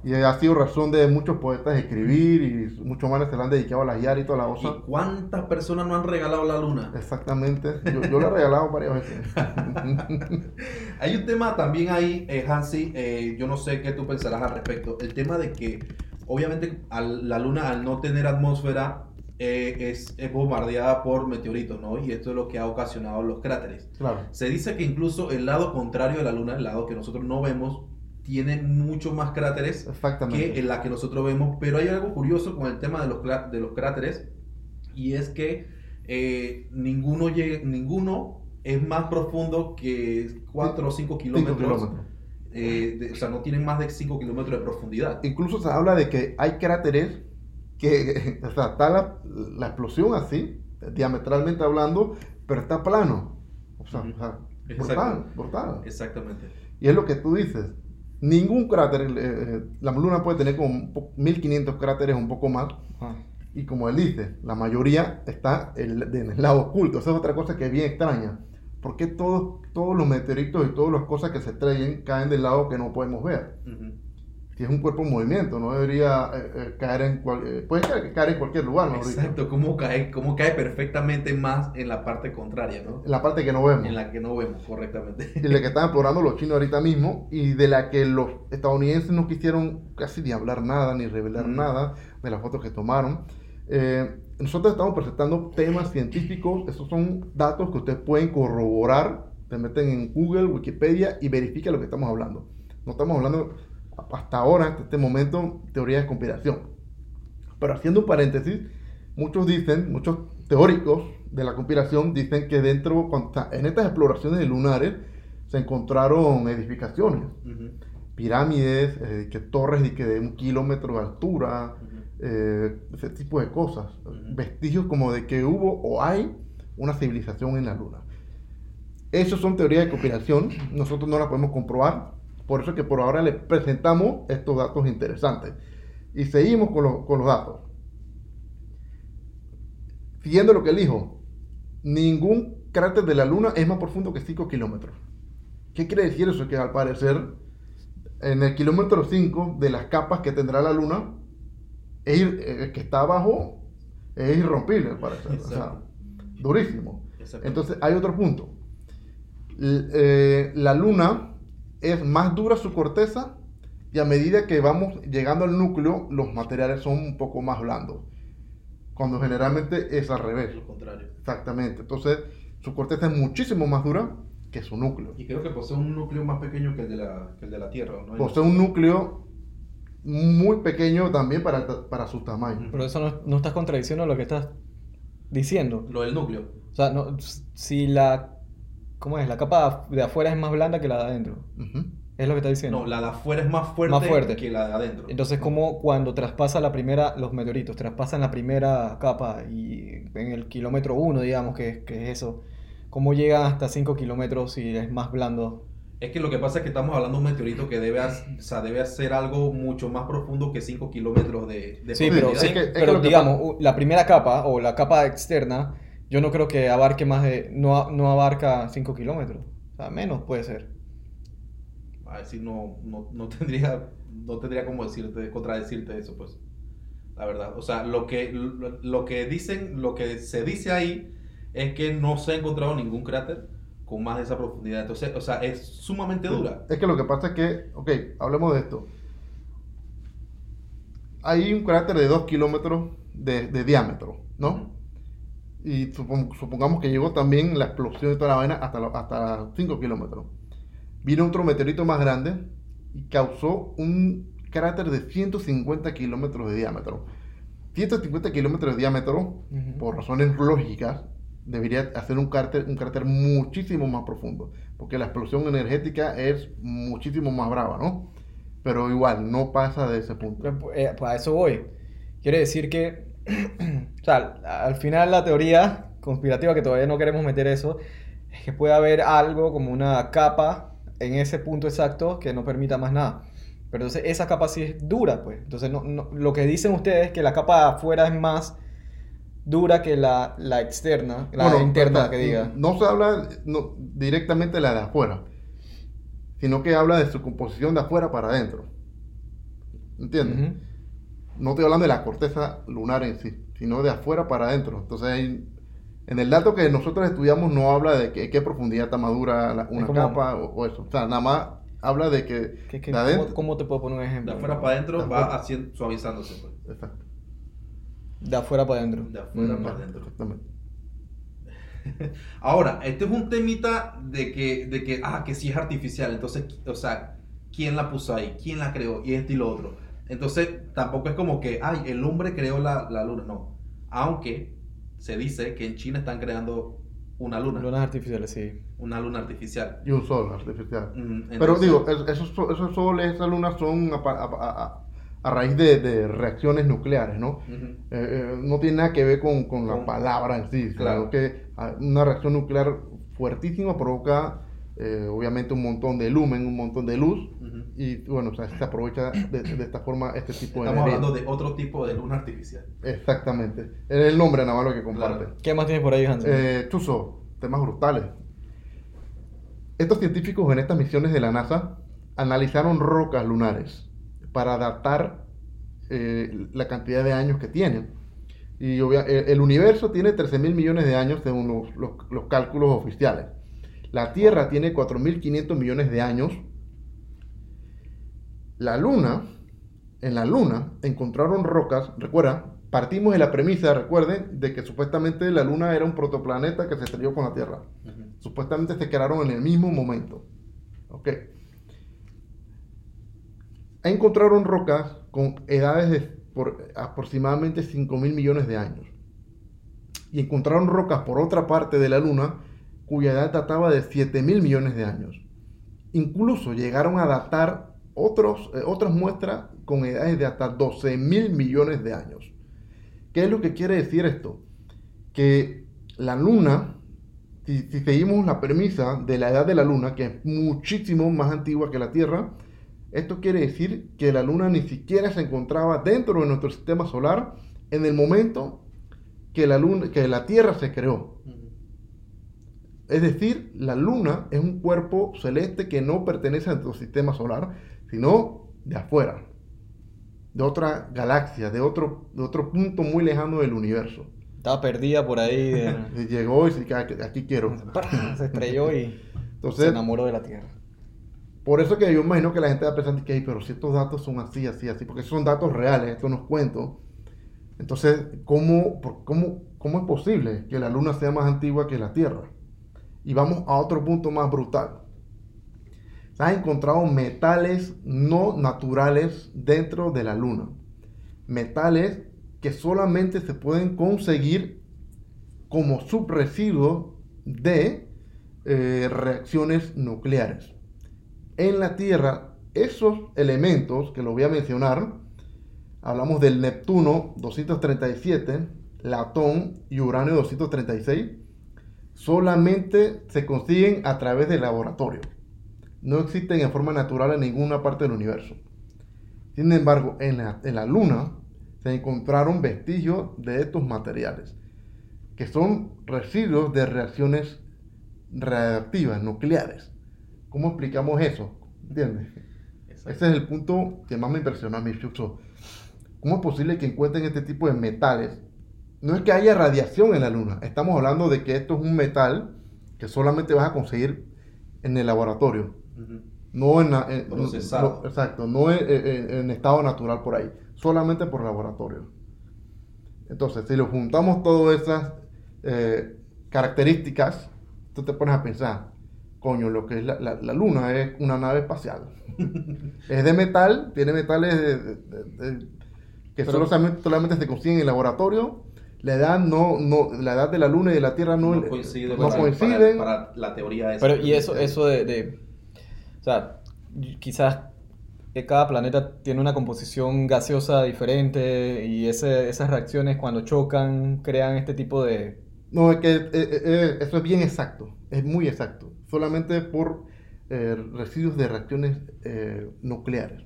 Y ha sido razón de muchos poetas escribir y muchos manes se le han dedicado a la guiar y toda la ¿Y cosa. cuántas personas no han regalado la luna? Exactamente. Yo, yo le he regalado varias veces. Hay un tema también ahí, eh, Hansi, eh, yo no sé qué tú pensarás al respecto. El tema de que, obviamente, al- la luna al no tener atmósfera eh, es, es bombardeada por meteoritos, ¿no? Y esto es lo que ha ocasionado los cráteres. claro. Se dice que incluso el lado contrario de la luna, el lado que nosotros no vemos, tiene mucho más cráteres que en la que nosotros vemos. Pero hay algo curioso con el tema de los, de los cráteres y es que eh, ninguno, llega, ninguno es más profundo que 4 o 5 Cinco kilómetros. kilómetros. eh, de- o sea, no tienen más de 5 kilómetros de profundidad. Incluso se habla de que hay cráteres que, o sea, está la, la explosión así, diametralmente hablando, pero está plano. O sea, Ujú. o sea, brutal, brutal. Exactamente. Y es lo que tú dices. Ningún cráter, eh, eh, la luna puede tener como un po- 1500 cráteres, un poco más. Ajá. Y como él dice, la mayoría está en el, en el lado oculto. Esa es otra cosa que es bien extraña. ¿Por qué todos, todos los meteoritos y todas las cosas que se estrellen caen del lado que no podemos ver? Si es un cuerpo en movimiento, no debería eh, eh, caer en cual- eh, puede caer, caer en cualquier lugar, ¿no? Exacto, cómo cae, cómo cae perfectamente más en la parte contraria, ¿no? En la parte que no vemos. En la que no vemos correctamente. Y la que están explorando los chinos ahorita mismo y de la que los estadounidenses no quisieron casi ni hablar nada, ni revelar Mm. nada de las fotos que tomaron. Nosotros estamos presentando temas científicos, esos son datos que ustedes pueden corroborar, te meten en Google, Wikipedia y verifica lo que estamos hablando. No estamos hablando hasta ahora, hasta este momento, teoría de conspiración. Pero haciendo un paréntesis, muchos dicen, muchos teóricos de la conspiración dicen que dentro, en estas exploraciones lunares, se encontraron edificaciones, pirámides, eh, que torres de, que de un kilómetro de altura, eh, ese tipo de cosas, vestigios como de que hubo o hay una civilización en la luna. Esas son teorías de conspiración, nosotros no las podemos comprobar, por eso es que por ahora les presentamos estos datos interesantes. Y seguimos con, los- con los datos. Siguiendo lo que él dijo, ningún cráter de la luna es más profundo que 5 kilómetros. ¿Qué quiere decir eso? Que al parecer, en el kilómetro 5 de las capas que tendrá la luna, ir- eh, que está abajo es irrompible, al parecer. O sea, durísimo. Entonces, hay otro punto. Eh, la luna es más dura su corteza y a medida que vamos llegando al núcleo, los materiales son un poco más blandos. Cuando generalmente es al revés. Lo contrario. Exactamente. Entonces, su corteza es muchísimo más dura que su núcleo. Y creo que posee un núcleo más pequeño que el de la, que el de la Tierra, ¿no? Posee un núcleo muy pequeño también para, para su tamaño. Pero eso no, no estás contradiciendo lo que estás diciendo. Lo del núcleo. O sea, no, si la... ¿Cómo es? La capa de afuera es más blanda que la de adentro. Es lo que estás diciendo. No, la de afuera es más fuerte, Más fuerte. que la de adentro. Entonces, como cuando traspasa la primera, los meteoritos, traspasan la primera capa y en el kilómetro 1, digamos, que, que es eso, ¿cómo llegan hasta 5 kilómetros si es más blando? Es que lo que pasa es que estamos hablando de un meteorito que debe, hac- o sea, debe hacer algo mucho más profundo que 5 kilómetros de, de Sí, pero, profundidad. sí, es que- es que pero lo que digamos, la primera capa o la capa externa, yo no creo que abarque más de, no, a- no abarca 5 kilómetros. O sea, menos puede ser. A ver si no, no, no tendría, no tendría como decirte, contradecirte eso, pues. La verdad. O sea, lo que, lo, lo que dicen, lo que se dice ahí es que no se ha encontrado ningún cráter con más de esa profundidad. Entonces, o sea, es sumamente dura. Es que lo que pasa es que, ok, hablemos de esto. Hay un cráter de 2 kilómetros de, de diámetro, ¿no? Y supon- supongamos que llegó también la explosión de toda la vaina hasta, lo- hasta 5 kilómetros. Vino otro meteorito más grande y causó un cráter de 150 kilómetros de diámetro. 150 kilómetros de diámetro, por razones lógicas, debería hacer un cráter, un cráter muchísimo más profundo, porque la explosión energética es muchísimo más brava, ¿no? Pero igual, no pasa de ese punto. Pero, eh, pues a eso voy. Quiere decir que, o sea, al final la teoría conspirativa, que todavía no queremos meter eso, es que puede haber algo como una capa en ese punto exacto que no permita más nada. Pero entonces esa capa sí es dura, pues. Entonces no, no- lo que dicen ustedes es que la capa de afuera es más dura que la, la externa, la Bueno, interna que diga. No se habla no, directamente de la de afuera, sino que habla de su composición de afuera para adentro. ¿Entiendes? Ujú. No estoy hablando de la corteza lunar en sí, sino de afuera para adentro. Entonces, hay- en el dato que nosotros estudiamos no habla de que- qué profundidad está madura la- una como- capa o, o eso. O sea, nada más habla de que ¿Qué- qué- de adentro. cómo, cómo te puedo poner un De ejemplo? afuera para adentro De va afuera. haciendo, suavizándose, pues. Exacto. De afuera para adentro. De afuera Mm. para adentro. Exactamente. Ahora, este es un temita de que, de que, ah, que sí es artificial. Entonces, o sea, ¿quién la puso ahí? ¿Quién la creó? Y esto y lo otro. Entonces, tampoco es como que, ay, el hombre creó la, la luna. No. Aunque se dice que en China están creando una luna. Lunas artificiales, sí. Una luna artificial. Y un sol artificial. Mm, Pero digo, es- esos, so- esos soles, esas lunas son a, pa- a- a- a raíz de, de reacciones nucleares, ¿no? Eh, eh, no tiene nada que ver con, con la Con- palabra en sí, Claro. claro que ah, una reacción nuclear fuertísima provoca eh, obviamente un montón de lumen, un montón de luz y bueno, o sea, se aprovecha de, de esta forma este tipo de Estamos hablando de otro tipo de luna artificial. Exactamente, es el nombre nada más lo que comparte. Claro. ¿Qué más tienes por ahí, Hansen? Eh, Chuzo, temas brutales. Estos científicos en estas misiones de la NASA analizaron rocas lunares para datar eh, la cantidad de años que tienen. Y obvia- el, el universo tiene 13 mil millones de años según los, los- los cálculos oficiales. La Tierra tiene 4.500 millones de años. La Luna, en la Luna encontraron rocas, recuerda, partimos de la premisa, recuerden, de que supuestamente la Luna era un protoplaneta que se estrelló con la Tierra. Supuestamente se crearon en el mismo momento. Ok. Encontraron rocas con edades de por aproximadamente 5 mil millones de años. y encontraron rocas por otra parte de la Luna cuya edad databa de 7 mil millones de años. Incluso llegaron a datar otros, eh, otras muestras con edades de hasta 12 mil millones de años. ¿Qué es lo que quiere decir esto? Que la Luna, si, seguimos la premisa de la edad de la Luna, que es muchísimo más antigua que la Tierra, esto quiere decir que la Luna ni siquiera se encontraba dentro de nuestro sistema solar en el momento que la Tierra se creó. Es decir, la Luna es un cuerpo celeste que no pertenece a nuestro sistema solar, sino de afuera, de otra galaxia, de otro, de otro punto muy lejano del universo. Estaba perdida por ahí. de- llegó y dice, "Aquí- aquí quiero. Se estrelló y Entonces, se enamoró de la Tierra. Por eso que yo imagino que la gente va pensando que, "Ey, pero si estos datos son así, así, así, porque son datos reales, esto no es cuento. Entonces, ¿cómo, cómo, ¿cómo es posible que la Luna sea más antigua que la Tierra? Y vamos a otro punto más brutal. Se han encontrado metales no naturales dentro de la Luna. Metales que solamente se pueden conseguir como subresiduos de eh, reacciones nucleares en la Tierra, esos elementos que lo voy a mencionar, hablamos del Neptuno 237, Latón y Uranio 236, solamente se consiguen a través del laboratorio. No existen en forma natural en ninguna parte del universo. Sin embargo, en la, en la Luna se encontraron vestigios de estos materiales, que son residuos de reacciones radiactivas, nucleares. ¿Cómo explicamos eso? ¿Entiendes? Ese es el punto que más me impresionó a mí, Chucho. ¿Cómo es posible que encuentren este tipo de metales? No es que haya radiación en la Luna. Estamos hablando de que esto es un metal que solamente vas a conseguir en el laboratorio. No en, la- en- Procesado. no- exacto, no en, en- en estado natural por ahí, solamente por laboratorio. Entonces, si lo juntamos todas esas eh, características, tú te pones a pensar, coño, lo que es la, la- la luna es una nave espacial. es de metal, tiene metales de- de- de- de- que Pero- solo solamente, solamente se consiguen en el laboratorio. La edad, no, no, la edad de la luna y de la Tierra no, no coincide no para, coinciden. para- para la teoría esa. Pero y eso, eso de, de- o sea, quizás que cada planeta tiene una composición gaseosa diferente y ese- esas reacciones cuando chocan crean este tipo de... No, es que eh, eh, eh, eso es bien exacto, es muy exacto, solamente por eh, residuos de reacciones eh, nucleares.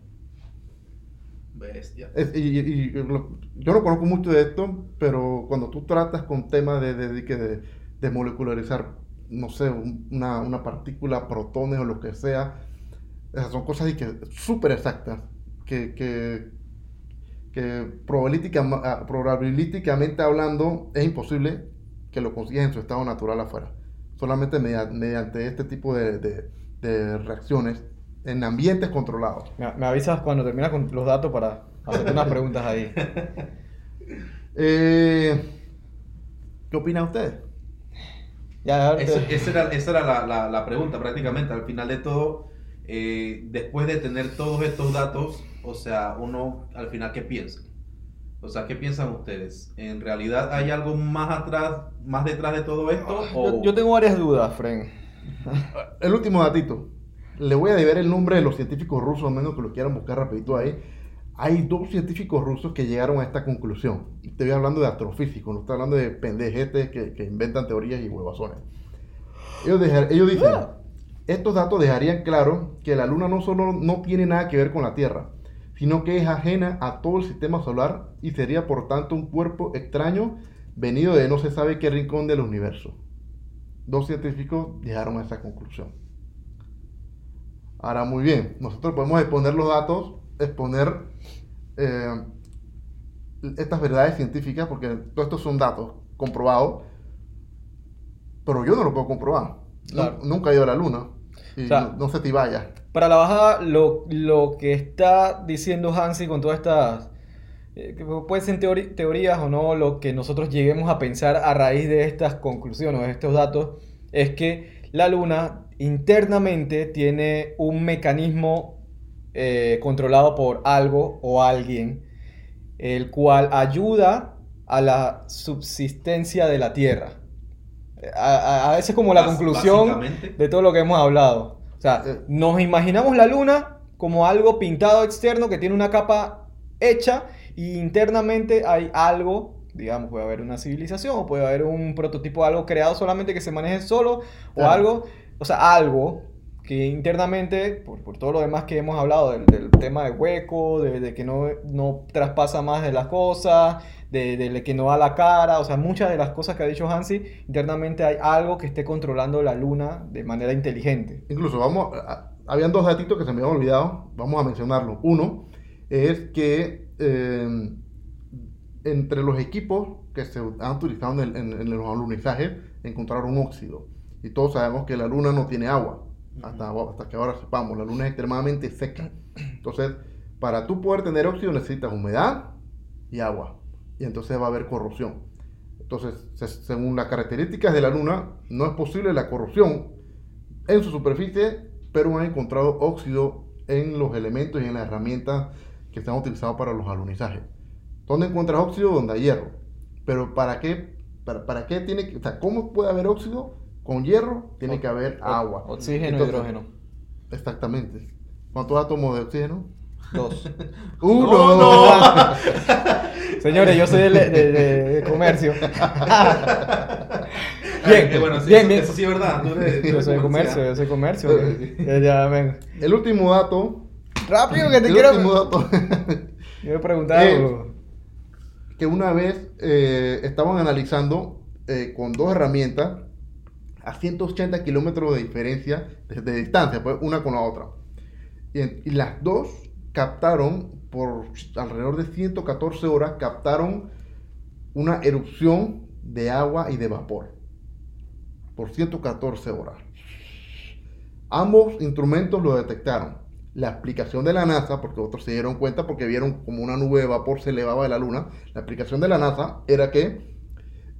Bestia. Es- y, yo no conozco mucho de esto, pero cuando tú tratas con temas de, de, de, molecularizar, no sé, un- una, una partícula, protones o lo que sea, esas son cosas que súper exactas, que, que, que probabilística- ah, probabilísticamente hablando es imposible que lo consigas en su estado natural afuera. Solamente media- mediante este tipo de reacciones en ambientes controlados. Me, me avisas cuando terminas con los datos para hacerte unas preguntas ahí. Eh, ¿Qué opina usted? Ya, Esa, era, esa era la, la- la pregunta prácticamente. Al final de todo, eh, después de tener todos estos datos, o sea, uno al final, ¿qué piensa? O sea, ¿qué piensan ustedes? ¿En realidad hay algo más atrás, más detrás de todo esto? O... yo, yo tengo varias dudas, Fren. El último datito. Le voy a deber el nombre de los científicos rusos, a menos que lo quieran buscar rapidito ahí. Hay dos científicos rusos que llegaron a esta conclusión. Estoy hablando de astrofísicos, no estoy hablando de pendejetes que, que inventan teorías y huevazones. Ellos, dejar- ellos dicen, estos datos dejarían claro que la Luna no solo no tiene nada que ver con la Tierra, sino que es ajena a todo el sistema solar y sería por tanto un cuerpo extraño venido de no se sabe qué rincón del universo. Dos científicos llegaron a esa conclusión. Ahora, muy bien, nosotros podemos exponer los datos, exponer eh, estas verdades científicas, porque todos estos son datos comprobados, pero yo no lo puedo comprobar. Claro. nunca he ido a la luna. Y O sea, no, no sé si vaya. Para la bajada, lo, lo que está diciendo Hansi con todas estas, eh, que pueden ser teorías o no, lo que nosotros lleguemos a pensar a raíz de estas conclusiones, de estos datos, es que la Luna internamente tiene un mecanismo eh, controlado por algo o alguien, el cual ayuda a la subsistencia de la Tierra. A, a- a- esa es como la conclusión de todo lo que hemos hablado. O sea, nos imaginamos la Luna como algo pintado externo que tiene una capa hecha y internamente hay algo, digamos, puede haber una civilización o puede haber un prototipo de algo creado solamente que se maneje solo o algo, o sea, algo que internamente, por, por todo lo demás que hemos hablado, del, del tema de hueco, de, que no, no traspasa más de las cosas, de, que no da la cara, o sea, muchas de las cosas que ha dicho Hansi, internamente hay algo que esté controlando la luna de manera inteligente. Incluso, vamos, a- habían dos datitos que se me habían olvidado, vamos a mencionarlos. Uno es que eh, entre los equipos que se han utilizado en, el- en- en los alunizajes encontraron óxido. Y todos sabemos que la luna no tiene agua, hasta, hasta que ahora sepamos, la luna es extremadamente seca. Entonces, para tú poder tener óxido necesitas humedad y agua. Y entonces va a haber corrosión. Entonces, se- según las características de la luna, no es posible la corrosión en su superficie, pero han encontrado óxido en los elementos y en las herramientas que están utilizados para los alunizajes. ¿Dónde encuentras óxido? Donde hay hierro. Pero ¿para qué? ¿Para, para qué tiene que, o sea, ¿cómo puede haber óxido? Con hierro tiene que haber O- agua. Oxígeno Entonces, y hidrógeno. Exactamente. ¿Cuántos átomos de oxígeno? Dos. ¡Uno! no! Señores, yo soy de, de- de- de comercio. bien, Eh, bueno, sí, bien, eso, bien. eso sí es verdad. eres- tú Yo soy de comercio, yo soy comercio. Ya, ya, ven. El último dato. Rápido que te el quiero. último dato. Yo me preguntaba. Eh, que una vez eh, estaban analizando eh, con dos herramientas a 180 kilómetros de diferencia de, distancia, pues, una con la otra. Y las dos captaron, por alrededor de 114 horas, captaron una erupción de agua y de vapor. Por 114 horas. Ambos instrumentos lo detectaron. La explicación de la NASA, porque otros se dieron cuenta porque vieron como una nube de vapor se elevaba de la Luna, la explicación de la NASA era que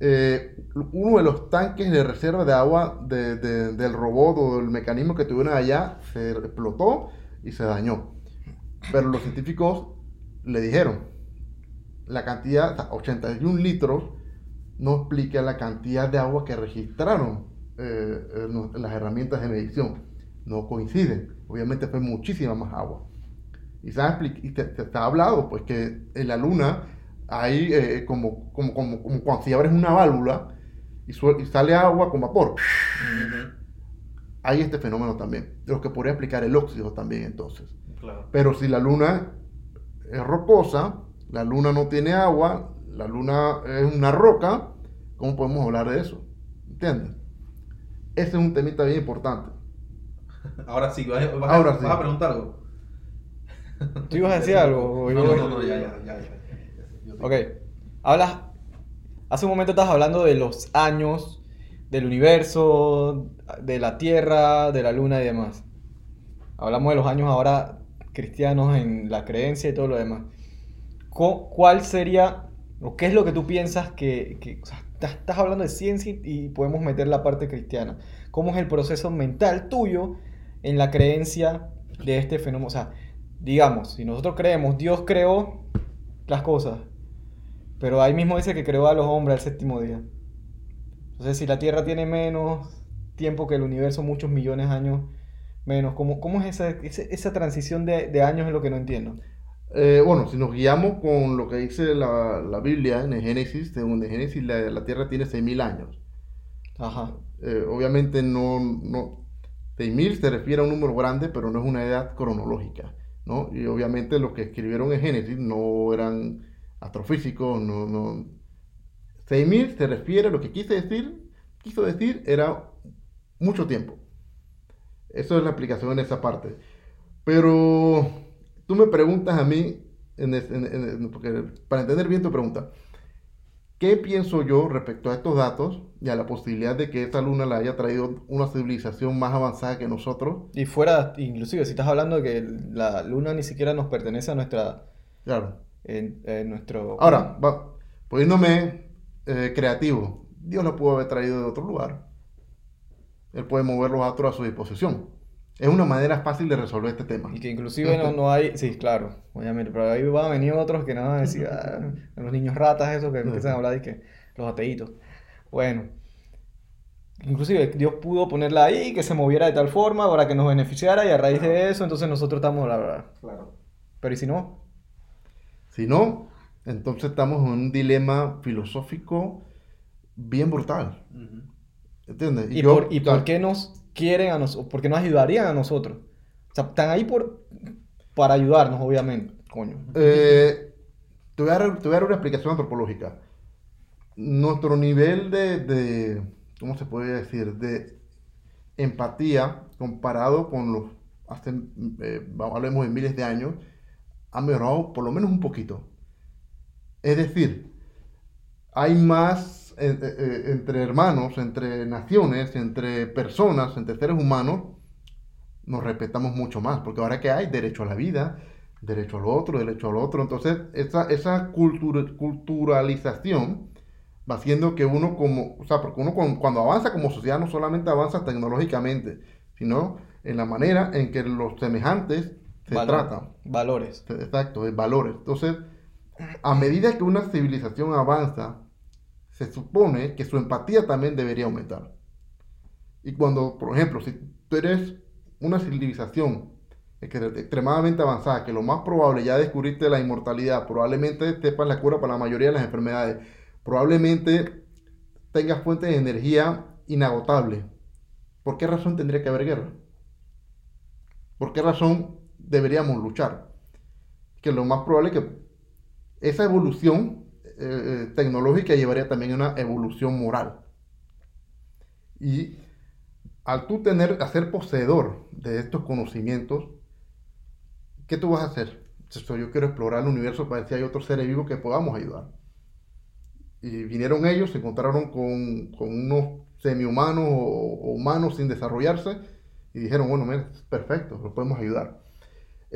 eh, uno de los tanques de reserva de agua de- de- del robot o del mecanismo que tuvieron allá se explotó y se dañó. Pero los científicos le dijeron, la cantidad, o sea, 81 litros, no explica la cantidad de agua que registraron eh, eh, las herramientas de medición. No coinciden. Obviamente fue muchísima más agua. Y se ha, y te, te- te ha hablado, pues que en la luna hay eh, como, como, como, como cuando si abres una válvula y, sale agua con vapor. Hay este fenómeno también, de lo que podría explicar el óxido también entonces. Claro. Pero si la luna es rocosa, la luna no tiene agua, la luna es una roca, ¿cómo podemos hablar de eso? ¿Entiendes? Ese es un temita bien importante. Ahora sí, vas, vas a- Ahora vas sí. a preguntar algo. ¿Tú ibas a decir algo? No, no, no, no, ya, ya, ya. ya, Ok. Hablas. Hace un momento estabas hablando de los años del universo, de la Tierra, de la Luna y demás. Hablamos de los años ahora cristianos en la creencia y todo lo demás. Cu- ¿Cuál sería, o qué es lo que tú piensas que, que- o sea, estás, estás hablando de ciencia y podemos meter la parte cristiana? ¿Cómo es el proceso mental tuyo en la creencia de este fenómeno? O sea, digamos, si nosotros creemos, Dios creó las cosas, pero ahí mismo dice que creó a los hombres al séptimo día. Entonces, si la Tierra tiene menos tiempo que el universo, muchos millones de años menos, ¿cómo, cómo es esa, esa, transición de, de años? Es lo que no entiendo. Eh, bueno, si nos guiamos con lo que dice la, la Biblia en el Génesis, según el Génesis la, la Tierra tiene 6.000 años. Ajá. Eh, obviamente no, no 6.000 se refiere a un número grande, pero no es una edad cronológica, ¿no? Y obviamente los que escribieron en Génesis no eran astrofísicos, no, no. 6.000 se refiere a lo que quise decir, quiso decir era mucho tiempo. Eso es la explicación en esa parte. Pero tú me preguntas a mí, en es- en- en- porque para entender bien tu pregunta, ¿qué pienso yo respecto a estos datos y a la posibilidad de que esta luna la haya traído una civilización más avanzada que nosotros? Y fuera, inclusive, si estás hablando de que la luna ni siquiera nos pertenece a nuestra... Claro. En- en nuestro... Ahora, va, poniéndome eh, creativo, Dios la pudo haber traído de otro lugar. Él puede mover los astros a su disposición. Es una manera fácil de resolver este tema. Y que inclusive no, no hay, sí, claro, obviamente, pero ahí van a venir otros que no van a decir, ah, los niños ratas, esos que empiezan a hablar de que los ateitos. Bueno, inclusive Dios pudo ponerla ahí, que se moviera de tal forma para que nos beneficiara y a raíz de eso, entonces nosotros estamos, la verdad. Claro. Pero ¿y si no? Si no, entonces estamos en un dilema filosófico bien brutal. ¿Entiendes? ¿Y, yo- por, y por qué nos quieren a nosotros? ¿Por qué nos ayudarían a nosotros? O sea, están ahí por, para ayudarnos, obviamente, coño. Eh, te, voy a dar, te voy a dar una explicación antropológica. Nuestro nivel de, de- ¿cómo se puede decir? De empatía comparado con los, hace, eh, hablemos de miles de años, ha mejorado por lo menos un poquito. Es decir, hay más eh, eh, entre hermanos, entre naciones, entre personas, entre seres humanos, nos respetamos mucho más, porque ahora que hay derecho a la vida, derecho al otro, derecho al otro, entonces esa, esa cultura- culturalización va haciendo que uno como, o sea, porque uno cuando avanza como sociedad no solamente avanza tecnológicamente, sino en la manera en que los semejantes se Valor- tratan. Valores. Exacto, de valores. Entonces, a medida que una civilización avanza, se supone que su empatía también debería aumentar. Y cuando, por ejemplo, si tú eres una civilización extre- extremadamente avanzada, que lo más probable ya descubriste la inmortalidad, probablemente sepas la cura para la mayoría de las enfermedades, probablemente tengas fuentes de energía inagotables. ¿Por qué razón tendría que haber guerra? ¿Por qué razón deberíamos luchar? Que lo más probable es que esa evolución eh, eh, tecnológica llevaría también a una evolución moral. Y al tú tener, a ser poseedor de estos conocimientos, ¿qué tú vas a hacer? Esto, yo quiero explorar el universo para ver si hay otros seres vivos que podamos ayudar. Y vinieron ellos, se encontraron con, con unos semi-humanos o, o humanos sin desarrollarse y dijeron, bueno, mira, perfecto, los podemos ayudar.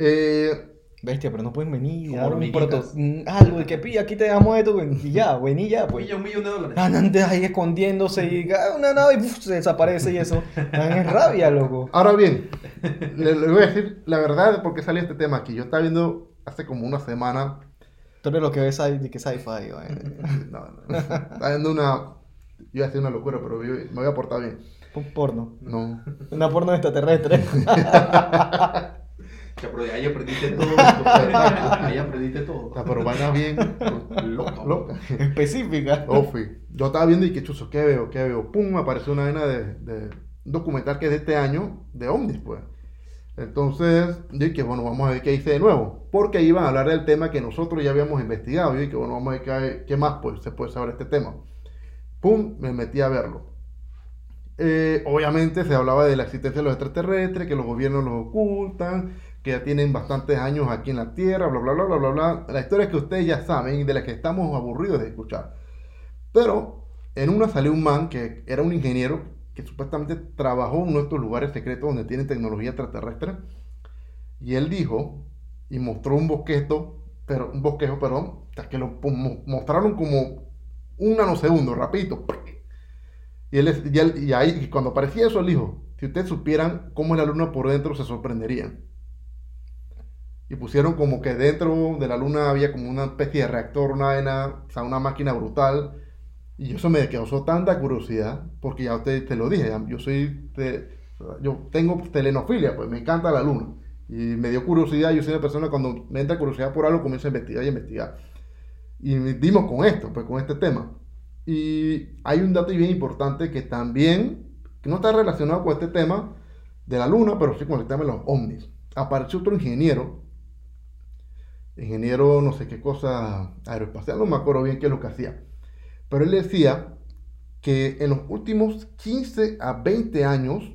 Eh, Bestia, pero no pueden venir y Como dar un proto... mm, algo de que pilla, aquí te damos esto y ya, vení ya, pues. Pilla un millón de dólares. Andan ahí escondiéndose y ah, una nave y uf, se desaparece y eso. Dan es rabia, loco. Ahora bien, le, le voy a decir la verdad de por qué salió este tema aquí. Yo estaba viendo hace como una semana, Tú eres lo que ves ahí de que sci-fi. vaina. no, no, estaba viendo una, yo iba a decir una locura, pero yo me voy a portar bien. Un porno. No, Una porno extraterrestre. Pero ahí aprendiste todo. ahí aprendiste todo. Pero vaina bien, Loca. loca. Específica. Ofi. Yo estaba viendo y que chuzo, ¿qué veo? ¿Qué veo? Pum, me apareció una vaina de, de un documental que es de este año, de ovnis, pues. Entonces, yo dije, bueno, vamos a ver qué hice de nuevo. Porque ahí iban a hablar del tema que nosotros ya habíamos investigado. Yo dije, bueno, vamos a ver qué, qué más pues, se puede saber de este tema. Pum, me metí a verlo. Eh, obviamente se hablaba de la existencia de los extraterrestres, que los gobiernos los ocultan, que ya tienen bastantes años aquí en la Tierra, bla, bla, bla, bla, bla, bla. La historia que ustedes ya saben y de la que estamos aburridos de escuchar. Pero en una salió un man que era un ingeniero que supuestamente trabajó en nuestros lugares secretos donde tienen tecnología extraterrestre. Y él dijo y mostró un bosquejo, pero un bosquejo, perdón, que lo mo- mostraron como un nanosegundo, rapidito. Y, él, y, él- y ahí, cuando aparecía eso, él dijo, si ustedes supieran cómo es la luna por dentro, se sorprenderían. Y pusieron como que dentro de la luna había como una especie de reactor, una o sea, una máquina brutal. Y eso me causó tanta curiosidad, porque ya usted te lo dije, ya- yo soy, te- yo tengo telenofilia, pues me encanta la luna. Y me dio curiosidad, yo soy una persona cuando me entra curiosidad por algo, comienzo a investigar y investigar. Y dimos con esto, pues con este tema. Y hay un dato bien importante que también, que no está relacionado con este tema de la luna, pero sí con el tema de los ovnis. Apareció otro ingeniero, ingeniero no sé qué cosa aeroespacial, no me acuerdo bien qué es lo que hacía. Pero él decía que en los últimos 15 a 20 años,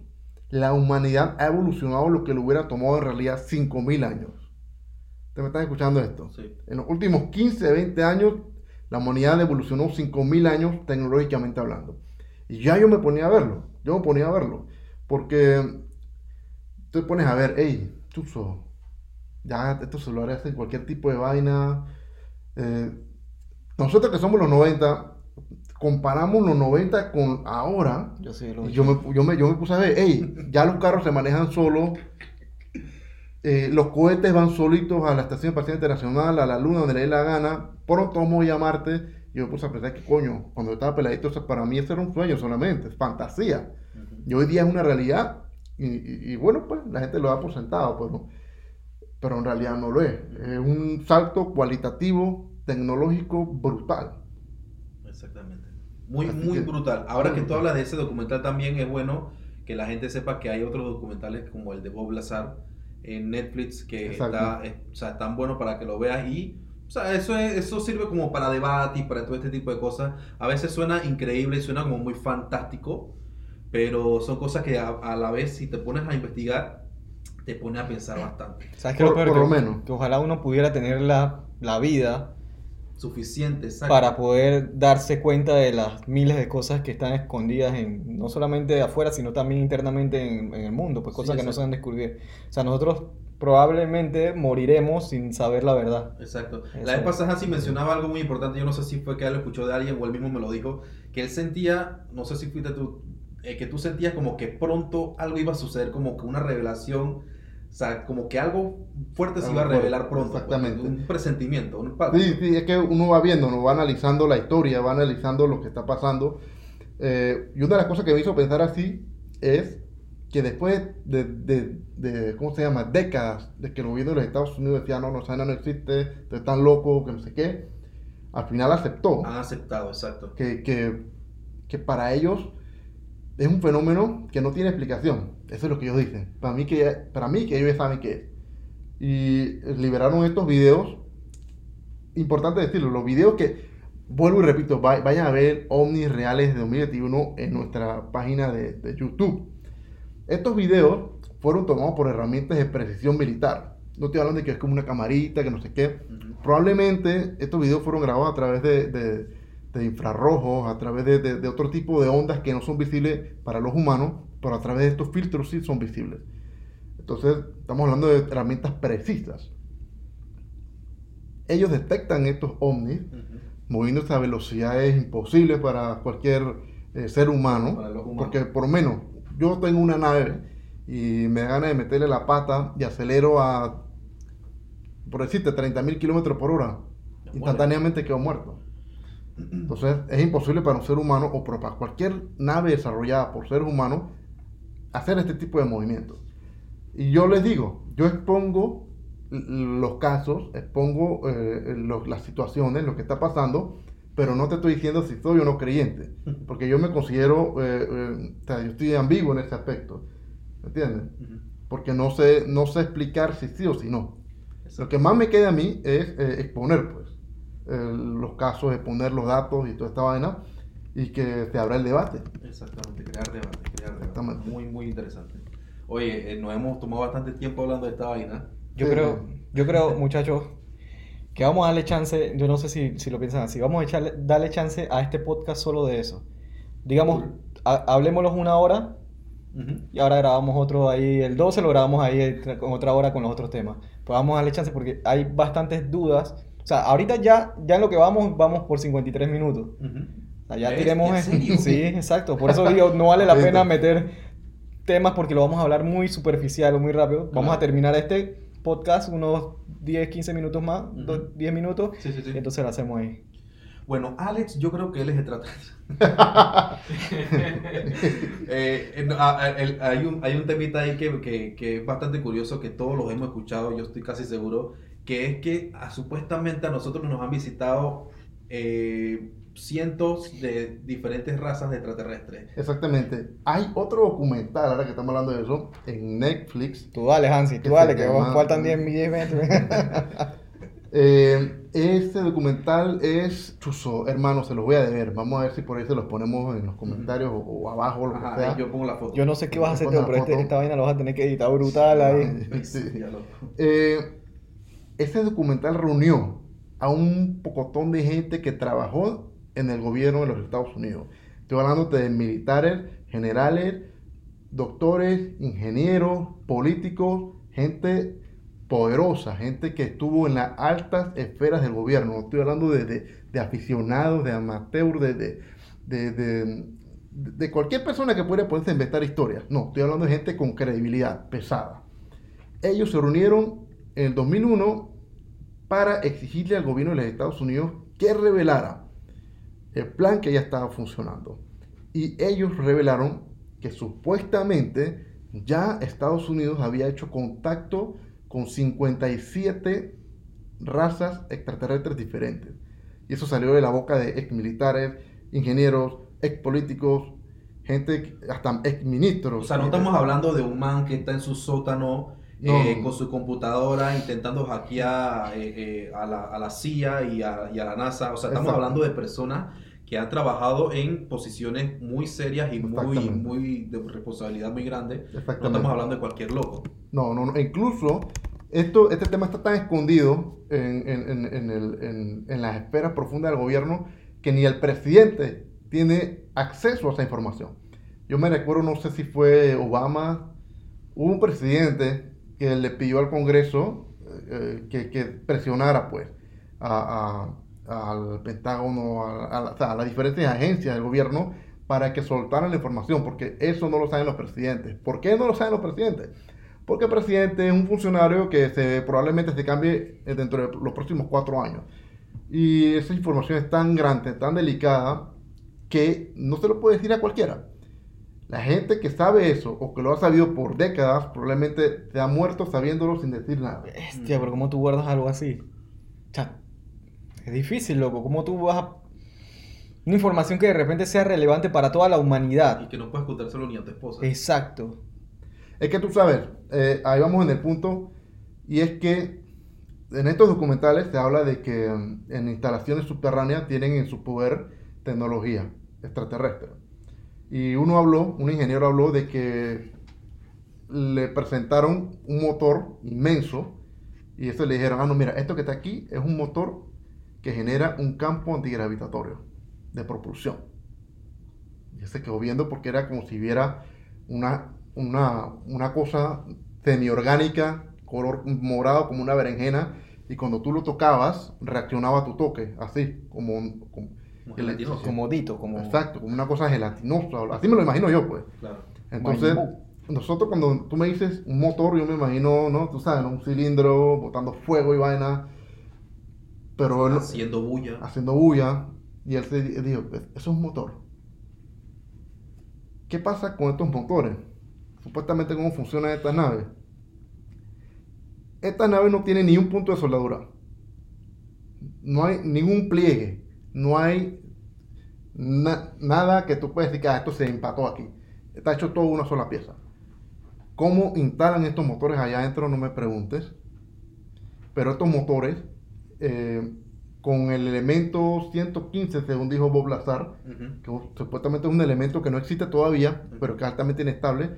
la humanidad ha evolucionado lo que le hubiera tomado en realidad 5.000 años. ¿Ustedes me están escuchando esto? Sí. En los últimos 15, 20 años, la humanidad evolucionó 5.000 años tecnológicamente hablando. Y ya yo me ponía a verlo, yo me ponía a verlo. Porque tú te pones a ver, hey, chuzo, ya estos celulares hacen cualquier tipo de vaina. Eh, nosotros que somos los 90, comparamos los 90 con ahora, Yo sí lo y yo me, yo, me, yo me puse a ver, hey, ya los carros se manejan solos, eh, los cohetes van solitos a la Estación Espacial Internacional, a la Luna, donde le dé la gana, pronto vamos a ir a Marte. Y yo me puse a pensar que coño, cuando yo estaba peladito, eso para mí eso era un sueño solamente, es fantasía. Y hoy día es una realidad, y, y- y bueno, pues la gente lo da por sentado, pues, ¿no? Pero en realidad no lo es. Es un salto cualitativo, tecnológico, brutal. Exactamente. Muy, Así muy que- brutal. Ahora que tú brutal. hablas de ese documental también es bueno que la gente sepa que hay otros documentales como el de Bob Lazar en Netflix que está, es- o sea, tan bueno para que lo veas y o sea, eso, es- eso sirve como para debate y para todo este tipo de cosas. A veces suena increíble y suena como muy fantástico, pero son cosas que a, a la vez si te pones a investigar te pone a pensar bastante. ¿Sabes qué es lo Por- peor? por lo menos. Que ojalá uno pudiera tener la, la vida Suficiente, exacto. para poder darse cuenta de las miles de cosas que están escondidas en no solamente de afuera, sino también internamente en, en el mundo, pues Sí, cosas que no se han descubierto. O sea, nosotros probablemente moriremos sin saber la verdad. Exacto. Eso La vez pasada Hansi mencionaba algo muy importante, yo no sé si fue que él lo escuchó de alguien o él mismo me lo dijo, que él sentía, no sé si fuiste tú, eh, que tú sentías como que pronto algo iba a suceder, como que una revelación, o sea, como que algo fuerte se Algo iba a revelar pronto. pues, exactamente. un presentimiento. Un Sí, sí, es que uno va viendo, uno va analizando la historia, va analizando lo que está pasando. Eh, y una de las cosas que me hizo pensar así es que después de, de- de, ¿cómo se llama? Décadas de que el gobierno de los Estados Unidos decía, no, no, vaina no existe, esto es tan loco, que no sé qué, al final aceptó Han aceptado, exacto. que, que, que para ellos es un fenómeno que no tiene explicación. Eso es lo que ellos dicen. Para mí que, para mí que ellos saben qué es. Y liberaron estos videos. Importante decirlo, los videos que, vuelvo y repito, va- vayan a ver ovnis reales de 2021 en nuestra página de, de YouTube. Estos videos fueron tomados por herramientas de precisión militar. No estoy hablando de que es como una camarita, que no sé qué. Probablemente estos videos fueron grabados a través de, de- de infrarrojos, a través de, de- de otro tipo de ondas que no son visibles para los humanos, pero a través de estos filtros sí son visibles. Entonces, estamos hablando de herramientas precisas. Ellos detectan estos ovnis Ujú. moviéndose a velocidades imposibles para cualquier eh, ser humano. Porque por lo menos yo tengo una nave y me da ganas de meterle la pata y acelero a, por decirte, 30 mil kilómetros por hora. Me Instantáneamente quedo muerto. Entonces es imposible para un ser humano o para cualquier nave desarrollada por seres humanos hacer este tipo de movimientos. Y yo les digo, yo expongo los casos, expongo eh, los- las situaciones, lo que está pasando, pero no te estoy diciendo si soy o no creyente, porque yo me considero, eh, eh, o sea, yo estoy ambiguo en ese aspecto, ¿me entiendes? Ujú. Porque no sé, no sé explicar si sí o si no. Lo Exacto. que más me queda a mí es eh, exponer, pues, los casos, exponer los datos y toda esta vaina, y que se abra el debate. Exactamente, crear debate, crear debate. Exactamente. Muy, muy interesante. Oye, eh, nos hemos tomado bastante tiempo hablando de esta vaina. Yo Sí. creo, yo creo, muchachos, que vamos a darle chance, yo no sé si, si lo piensan así, vamos a echarle, darle chance a este podcast solo de eso. Digamos, ha- hablemoslos una hora Ujú. y ahora grabamos otro ahí, el 12 lo grabamos ahí eh, con otra hora con los otros temas. Pues vamos a darle chance porque hay bastantes dudas. O sea, ahorita ya, ya en lo que vamos, vamos por 53 minutos. Ujú. O sea, ya tiremos... ¿en serio? Sí, exacto. Por eso digo, no vale la pena meter temas porque lo vamos a hablar muy superficial o muy rápido. Vamos a terminar este podcast unos 10, 15 minutos más, do- 10 minutos. Sí, sí, sí. Y entonces lo hacemos ahí. Bueno, Alex, yo creo que él es extraterrestre. Eh, hay, un, hay un temita ahí que, que- que es bastante curioso, que todos los hemos escuchado, yo estoy casi seguro, que es que ah, supuestamente a nosotros nos han visitado eh, cientos de diferentes razas de extraterrestres. Exactamente. Hay otro documental, ahora que estamos hablando de eso, en Netflix. Tú dale, Hansi, tú dale, que llama- vos faltan 10, 10 metros. Eh, este documental es chuzo, hermano, se los voy a deber. Vamos a ver si por ahí se los ponemos en los comentarios o, o abajo, o lo Ajá, que sea. ahí yo pongo la foto. Yo no sé qué vas a hacer, pero este- esta vaina la vas a tener que editar brutal ahí. Sí. Ya lo- Eh, ese documental reunió a un pocotón de gente que trabajó en el gobierno de los Estados Unidos. Estoy hablando de militares, generales, doctores, ingenieros, políticos, gente poderosa, gente que estuvo en las altas esferas del gobierno. No estoy hablando de, de- aficionados, de amateurs, de, de, de, cualquier persona que pudiera ponerse a inventar historias. No, estoy hablando de gente con credibilidad pesada. Ellos se reunieron en el 2001 para exigirle al gobierno de los Estados Unidos que revelara el plan que ya estaba funcionando. Y ellos revelaron que supuestamente ya Estados Unidos había hecho contacto con 57 razas extraterrestres diferentes. Y eso salió de la boca de ex militares, ingenieros, ex políticos, gente, hasta ex ministros. O sea, no estamos hablando de un man que está en su sótano No. eh, con su computadora intentando hackear eh, eh, a, la, a la CIA y a, y a la NASA. O sea, estamos Exacto. hablando de personas que han trabajado en posiciones muy serias y muy, muy de responsabilidad muy grande. No estamos hablando de cualquier loco. No, no, no. Incluso esto, este tema está tan escondido en, en- en- en el- en- en las esferas profundas del gobierno que ni el presidente tiene acceso a esa información. Yo me recuerdo, no sé si fue Obama, hubo un presidente que le pidió al Congreso eh, que, que presionara pues a- a- al Pentágono, a, a las diferentes agencias del gobierno para que soltaran la información, porque eso no lo saben los presidentes. ¿Por qué no lo saben los presidentes? Porque el presidente es un funcionario que se, probablemente se cambie eh, dentro de los próximos cuatro años. Y esa información es tan grande, tan delicada, que no se lo puede decir a cualquiera. La gente que sabe eso o que lo ha sabido por décadas probablemente se ha muerto sabiéndolo sin decir nada. Bestia, pero ¿cómo tú guardas algo así? O sea, es difícil, loco. ¿Cómo tú vas a... Una información que de repente sea relevante para toda la Y humanidad. que no puedes contárselo ni a tu esposa. Exacto. Es que tú sabes, eh, ahí vamos en el punto, y es que en estos documentales se habla de que mm, en instalaciones subterráneas tienen en su poder tecnología extraterrestre. Y uno habló, un ingeniero habló de que le presentaron un motor inmenso y eso le dijeron, ah, no, mira, esto que está aquí es un motor que genera un campo antigravitatorio de propulsión. Y se quedó viendo porque era como si viera una, una, una cosa semiorgánica, color morado como una berenjena, y cuando tú lo tocabas, reaccionaba a tu toque, así, Como gelatinoso. Como dito, como... exacto, como una cosa gelatinosa, así me lo imagino yo, pues. Claro. Entonces, nosotros cuando tú me dices un motor, yo me imagino, ¿no? Tú sabes, ¿no? un cilindro botando fuego y vaina, pero él Haciendo bulla. haciendo bulla, y él se di- dijo, eso es un motor. ¿Qué pasa con estos motores? Supuestamente, ¿cómo funcionan estas naves? Estas naves no tienen ni un punto de soldadura. No hay ningún pliegue. No hay na- nada que tú puedas decir que "Ah, esto se empató aquí. Está hecho todo una sola pieza. ¿Cómo instalan estos motores allá adentro? No me preguntes. Pero estos motores, eh, con el elemento 115, según dijo Bob Lazar, que supuestamente es un elemento que no existe todavía, pero que es altamente inestable,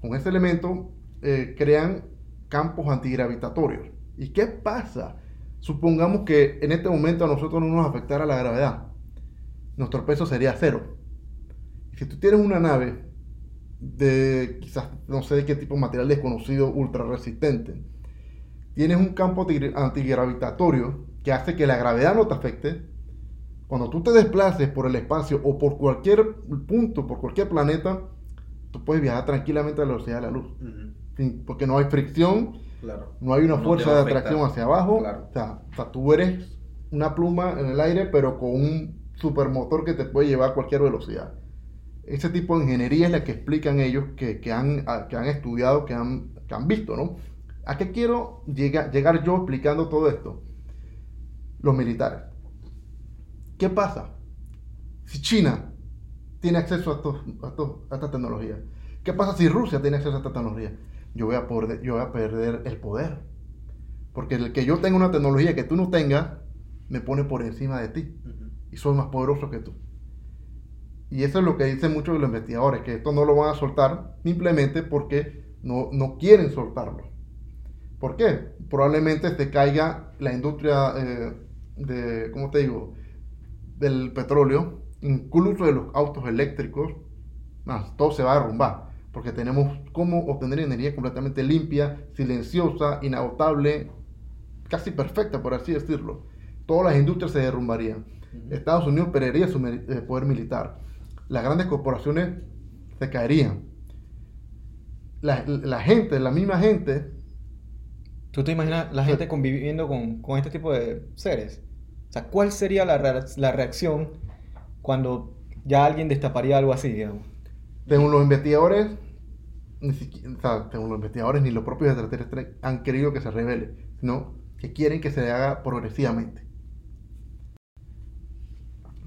con ese elemento eh, crean campos antigravitatorios. ¿Y qué pasa? Supongamos que en este momento a nosotros no nos afectara la gravedad. Nuestro peso sería cero. Si tú tienes una nave de quizás no sé de qué tipo de material desconocido ultra resistente, tienes un campo anti- antigravitatorio que hace que la gravedad no te afecte, cuando tú te desplaces por el espacio o por cualquier punto, por cualquier planeta, tú puedes viajar tranquilamente a la velocidad de la luz. Porque no hay fricción, Claro. no hay una No fuerza de atracción hacia abajo. Claro. O, sea, o sea, tú eres una pluma en el aire, pero con un supermotor que te puede llevar a cualquier velocidad. Ese tipo de ingeniería es la que explican ellos, que, que han, que han estudiado, que han, que han visto, ¿no? ¿A qué quiero llegar, llegar yo explicando todo esto? Los militares. ¿Qué pasa? Si China tiene acceso a, estos, a, estos- a esta tecnología, ¿qué pasa si Rusia tiene acceso a esta tecnología? Yo voy a, perder, yo voy a perder el poder. Porque el que yo tenga una tecnología que tú no tengas, me pone por encima de ti. Y soy más poderoso que tú. Y eso es lo que dicen muchos de los investigadores, que esto no lo van a soltar simplemente porque no, no quieren soltarlo. ¿Por qué? Probablemente se caiga la industria eh, de, ¿cómo te digo? Del petróleo, incluso de los autos eléctricos, más, todo se va a derrumbar, porque tenemos cómo obtener energía completamente limpia, silenciosa, inagotable, casi perfecta, por así decirlo. Todas las industrias se derrumbarían. Estados Unidos perdería su eh, poder militar. las grandes corporaciones se caerían. La, la gente, la misma gente, ¿Tú te imaginas la gente conviviendo con, con este tipo de seres? O sea, ¿cuál sería la, rea- la reacción cuando ya alguien destaparía algo así, digamos? según los investigadores, ni siquiera, o sea, según los investigadores, ni los propios extraterrestres han querido que se revele, sino que quieren que se haga progresivamente.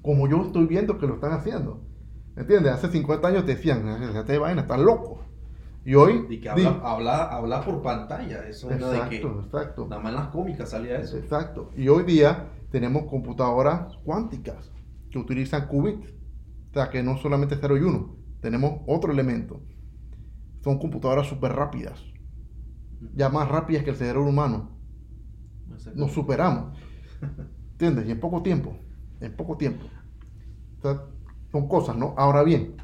Como yo estoy viendo que lo están haciendo. ¿Entiendes? Hace 50 años te decían, "Ah, te vaina, estás loco. Y hoy. Y que habla, habla, habla por pantalla. Eso era de que exacto, exacto. nada más en las cómicas salía eso. Exacto. Y hoy día tenemos computadoras cuánticas que utilizan qubits. O sea, que no solamente 0 y 1. Tenemos otro elemento. Son computadoras súper rápidas. Ya más rápidas que el cerebro humano. Nos superamos. ¿Entiendes? Y en poco tiempo. En poco tiempo. O sea, son cosas, ¿no? Ahora bien,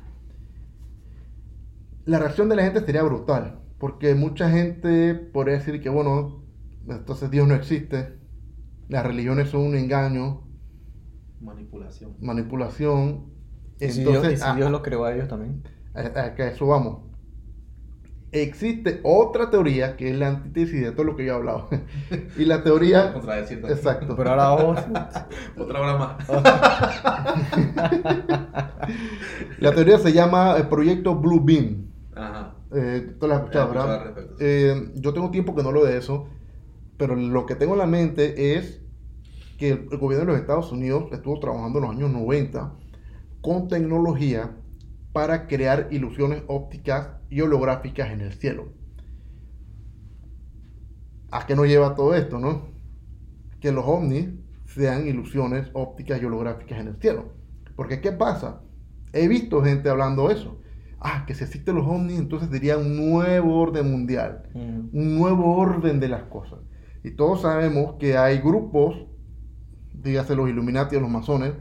la reacción de la gente sería brutal. Porque mucha gente podría decir que, bueno, entonces Dios no existe. Las religiones son un engaño, Manipulación. manipulación. Y si Dios, y Entonces, si a- Dios los creó a ellos también. a, a que a eso vamos. Existe otra teoría que es la antítesis de todo lo que yo he hablado. y la teoría. Contradeciendo. Exacto. Pero ahora vamos. Otra hora más. La teoría se llama el proyecto Blue Beam. Ajá. Eh, tú la has escuchado, ¿verdad? Eh, yo tengo tiempo que no lo de eso, pero lo que tengo en la mente es que el, el gobierno de los Estados Unidos estuvo trabajando en los años 90 con tecnología para crear ilusiones ópticas y holográficas en el cielo. ¿A qué nos lleva todo esto, no? Que los ovnis sean ilusiones ópticas y holográficas en el cielo. Porque, ¿qué pasa? He visto gente hablando eso. Ah, que si existen los ovnis, entonces sería un nuevo orden mundial Mm. un nuevo orden de las cosas. Y todos sabemos que hay grupos, dígase los Illuminati o los masones,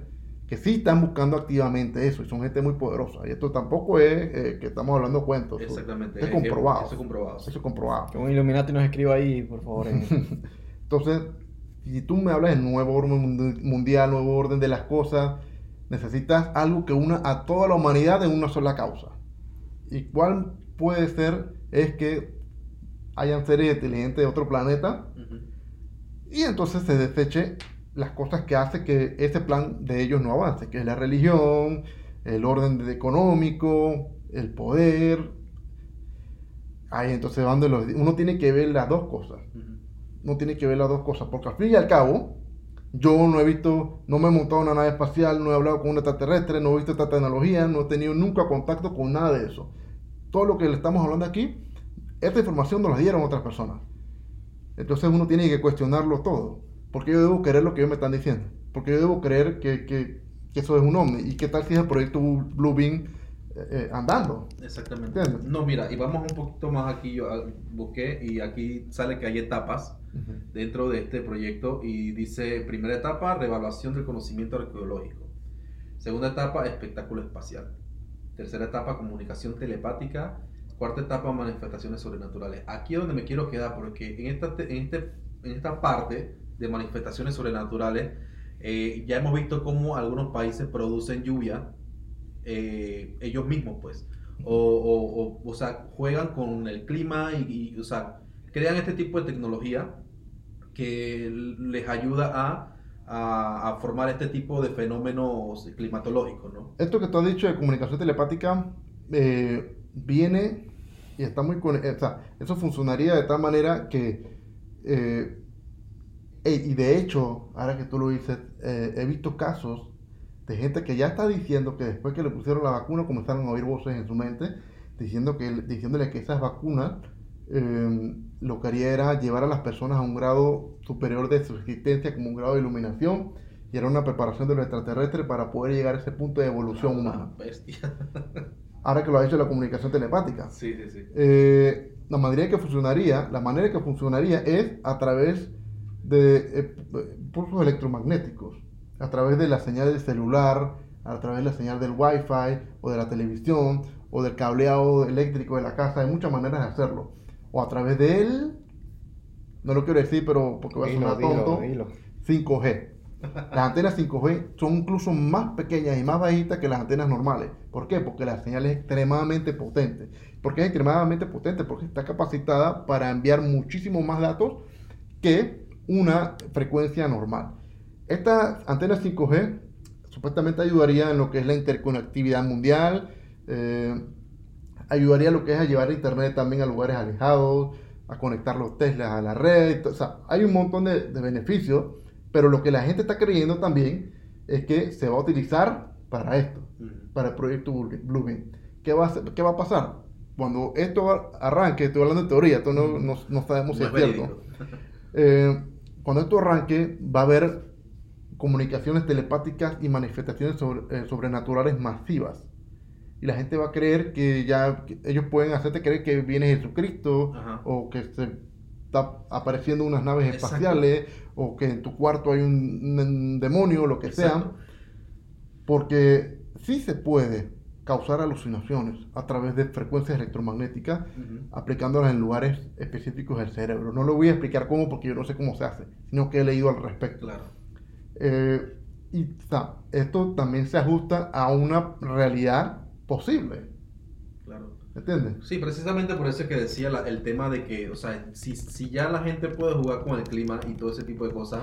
que sí están buscando activamente eso y son gente muy poderosa. Y esto tampoco es eh, que estamos hablando cuentos. Exactamente. Eso es Eh, eh, comprobado. Eso es comprobado. Eso es comprobado. Que un Illuminati nos escriba ahí, por favor. en- Entonces, si tú me hablas de nuevo orden mundi- mundial, nuevo orden de las cosas, necesitas algo que una a toda la humanidad en una sola causa. ¿Y cuál puede ser? Es que hayan seres inteligentes de otro planeta Ujú. y entonces se deseche las cosas que hace que ese plan de ellos no avance, que es la religión, el orden de- económico, el poder. Ahí entonces van de los... Uno tiene que ver las dos cosas. Uno tiene que ver las dos cosas, porque al fin y al cabo, yo no he visto, no me he montado en una nave espacial, no he hablado con un extraterrestre, no he visto esta tecnología, no he tenido nunca contacto con nada de eso. Todo lo que le estamos hablando aquí, esta información nos la dieron otras personas. Entonces uno tiene que cuestionarlo todo. Porque yo debo creer lo que ellos me están diciendo. Porque yo debo creer que, que- que eso es un ovni. ¿Y qué tal si es el proyecto Blue Beam eh, eh, andando? Exactamente. ¿Entiendes? No, mira, y vamos un poquito más aquí. Yo ah, busqué y aquí sale que hay etapas dentro de este proyecto y dice primera etapa, revaluación del conocimiento arqueológico. Segunda etapa, espectáculo espacial. Tercera etapa, comunicación telepática. Cuarta etapa, manifestaciones sobrenaturales. Aquí es donde me quiero quedar porque en esta, en este, en esta parte de manifestaciones sobrenaturales eh, ya hemos visto cómo algunos países producen lluvia eh, ellos mismos, pues. O, o, o, o sea, juegan con el clima y, y, o sea, crean este tipo de tecnología que les ayuda a, a, a formar este tipo de fenómenos climatológicos, ¿no? Esto que tú has dicho de comunicación telepática eh, viene y está muy... con- O sea, eso funcionaría de tal manera que... eh, y de hecho, ahora que tú lo dices, eh, he visto casos de gente que ya está diciendo que después que le pusieron la vacuna comenzaron a oír voces en su mente diciendo que, diciéndole que esas vacunas eh, lo que haría era llevar a las personas a un grado superior de su existencia como un grado de iluminación y era una preparación de los extraterrestres para poder llegar a ese punto de evolución humana. Ah, bestia. Ahora que lo ha hecho la comunicación telepática. Sí, sí, sí. Eh, la manera que funcionaría, la manera que funcionaría es a través de eh, pulsos electromagnéticos, a través de la señal del celular, a través de la señal del wifi o de la televisión o del cableado eléctrico de la casa. Hay muchas maneras de hacerlo. O a través de él, no lo quiero decir, pero porque va a sonar dilo, tonto, dilo. 5G. Las antenas 5G son incluso más pequeñas y más bajitas que las antenas normales. ¿Por qué? Porque la señal es extremadamente potente. ¿Por qué es extremadamente potente? Porque está capacitada para enviar muchísimo más datos que una frecuencia normal. Estas antenas 5G supuestamente ayudarían en lo que es la interconectividad mundial, eh, ayudaría en lo que es a llevar internet también a lugares alejados, a conectar los Teslas a la red. O sea, hay un montón de, de beneficios, pero lo que la gente está creyendo también es que se va a utilizar para esto, para el proyecto Blue- Bluebeam. ¿Qué va, a, ¿Qué va a pasar? Cuando esto arranque, estoy hablando de teoría, esto no, no, no sabemos si es es cierto. Eh, cuando esto arranque, va a haber comunicaciones telepáticas y manifestaciones sobre- eh, sobrenaturales masivas. Y la gente va a creer que ya que ellos pueden hacerte creer que viene Jesucristo Ajá. o que se está apareciendo unas naves Exacto. espaciales o que en tu cuarto hay un, un demonio o lo que sea. Exacto. Porque sí se puede causar alucinaciones a través de frecuencias electromagnéticas Ujú. aplicándolas en lugares específicos del cerebro. No lo voy a explicar cómo porque yo no sé cómo se hace, sino que he leído al respecto. Claro. Eh, y sea, esto también se ajusta a una realidad posible. Claro. ¿Entiendes? Sí, precisamente por eso es que decía la- el tema de que, o sea, si, si ya la gente puede jugar con el clima y todo ese tipo de cosas,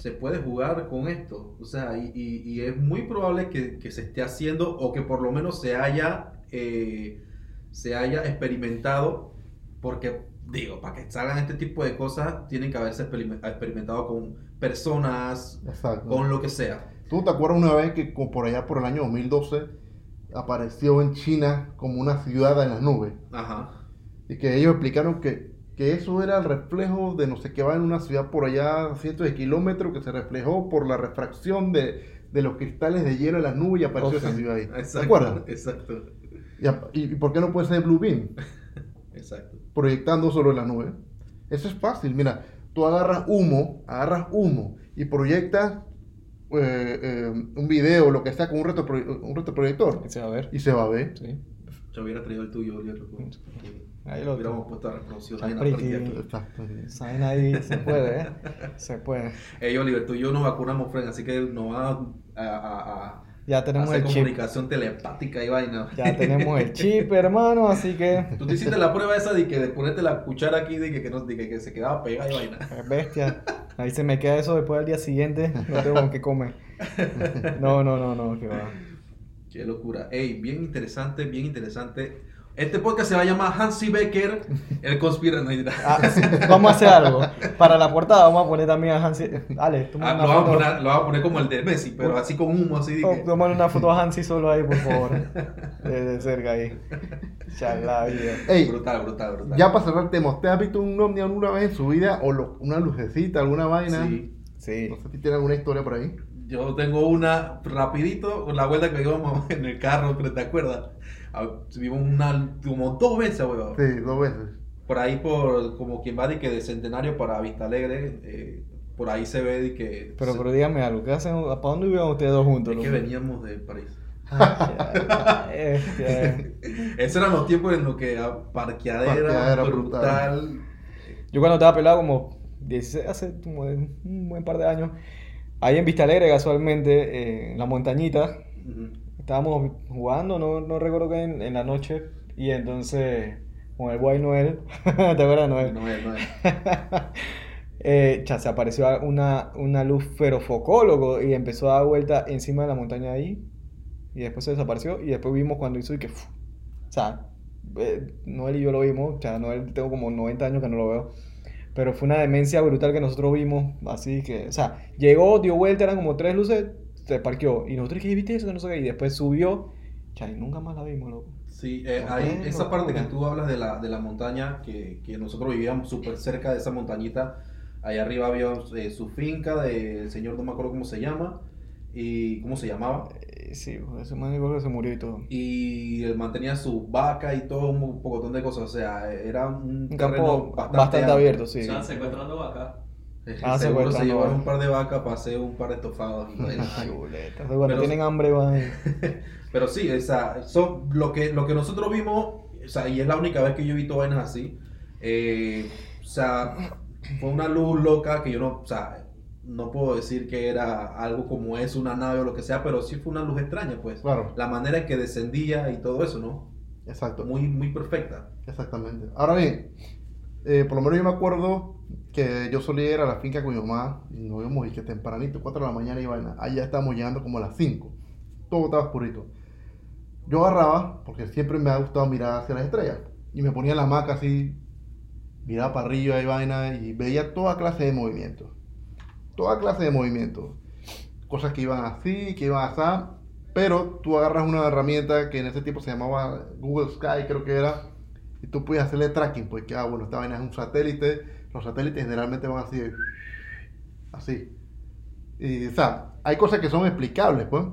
se puede jugar con esto. O sea, y, y- y es muy probable que, que se esté haciendo o que por lo menos se haya, eh, se haya experimentado, porque digo, para que salgan este tipo de cosas, tienen que haberse experime- experimentado con personas, Exacto. con lo que sea. ¿Tú te acuerdas una vez que por allá por el año 2012 apareció en China como una ciudad en las nubes? Ajá. Y que ellos explicaron que, que eso era el reflejo de no sé qué va en una ciudad por allá a cientos de kilómetros que se reflejó por la refracción de, de los cristales de hielo en las nubes y apareció Ok. esa ciudad ahí. ¿Te Exacto. acuerdas? Exacto. ¿Y, y- y por qué no puede ser Blue Beam? Exacto. Proyectando sobre la nube. Eso es fácil. Mira, tú agarras humo, agarras humo y proyectas eh, eh, un video, lo que sea, con un, retropro- un retroproyector. Se va a ver. Y se va a ver. Sí. Yo hubiera traído el tuyo, Oliver. Ahí lo Hubiéramos puesto la reproducción. Está pretty. se puede, ¿eh? Se puede. Ey, Oliver, tú y yo nos vacunamos, Fred, así que nos van a, a, a- Ya a tenemos hacer el chip. comunicación telepática y vaina. Ya tenemos el chip, hermano, así que. Tú te hiciste la prueba esa de que de ponerte la cuchara aquí, de que, que, no, de que, que se quedaba pegada y vaina. Bestia. Ahí se me queda eso después del día siguiente. No tengo con qué comer. No, no, no, no, que va. Qué locura. Ey, bien interesante, bien interesante. Este podcast se va a llamar Hansi Becker, el conspirador. Ah, vamos a hacer algo. Para la portada vamos a poner también a Hansi. Ale, toma Ah, una lo, vamos a poner, lo vamos a poner como el de Messi, pero así con humo, así Oh, que... Tómale una foto a Hansi solo ahí, por favor. De, de cerca ahí. Ya la vida. Ey, Brutal, brutal, brutal. ya para cerrar el tema, ¿usted ha visto un ovni alguna vez en su vida? ¿O lo- una lucecita, alguna vaina? Sí. Sí. No sé si tiene alguna historia por ahí. Yo tengo una rapidito, con la vuelta que íbamos en el carro, pero ¿te acuerdas? Ah, Vimos una, como dos veces, weón. Sí, dos veces. Por ahí, por como quien va de que de Centenario para Vista Alegre, eh, por ahí se ve de que... Pero, se- pero dígame algo. ¿Qué hacen? ¿Para dónde iban ustedes dos juntos? es que veníamos de París. Ya, este. Esos eran los tiempos en los que a parqueadera, Parqueadera brutal. brutal. Yo cuando estaba pelado, como 16, hace como un buen par de años, ahí en Vista Alegre, casualmente, eh, en la montañita, estábamos jugando, no, no recuerdo qué, en, en la noche, y entonces con el Guay Noel, ¿te acuerdas de Noel? No es, no es. Eh, se apareció una, una luz ferofocólogo y empezó a dar vuelta encima de la montaña ahí, y después se desapareció, y después vimos cuando hizo y que, o sea, eh, Noel y yo lo vimos, o sea, Noel tengo como 90 años que no lo veo. Pero fue una demencia brutal que nosotros vimos, así que, o sea, llegó, dio vuelta, eran como tres luces, se parqueó. Y nosotros, ¿qué viste eso? Que no sé qué. Y después subió, cha, y nunca más la vimos, loco. Sí, eh, Ah, ahí, esa parte que tú hablas de la, de la montaña, que, que nosotros vivíamos súper cerca de esa montañita, allá arriba había eh, su finca del señor, no me acuerdo cómo se llama, y cómo se llamaba, Sí, ese man creo que se murió y todo. y él mantenía su vaca y todo un pocotón de cosas, o sea, era un, Un campo bastante, abierto, sí. Están secuestrando vacas. Eh, Ah, seguro se secuestrando llevaron un par de vacas para hacer un par de estofados. y. Cuando Pero- tienen hambre van. Pero sí, o sea, son lo que, lo que nosotros vimos, o sea, y es la única vez que yo he visto vainas así. eh, o sea, fue una luz loca que yo no, o sea, no puedo decir que era algo como es una nave o lo que sea, pero sí fue una luz extraña, pues. Claro, La manera en que descendía y todo eso, ¿no? exacto. Muy, muy perfecta. Exactamente. Ahora bien, eh, por lo menos yo me acuerdo que yo solía ir a la finca con mi mamá y nos íbamos y que tempranito, 4 de la mañana y vaina. Allá estábamos llegando como a las 5. Todo estaba oscurito. Yo agarraba, porque siempre me ha gustado mirar hacia las estrellas, y me ponía en la hamaca así, miraba para arriba y vaina, y veía toda clase de movimientos. Toda clase de movimientos. Cosas que iban así, que iban así. Pero tú agarras una herramienta que en ese tiempo se llamaba Google Sky, creo que era, y tú puedes hacerle tracking, porque, ah, bueno, esta vaina es un satélite, los satélites generalmente van así, así. O sea, hay cosas que son explicables, pues.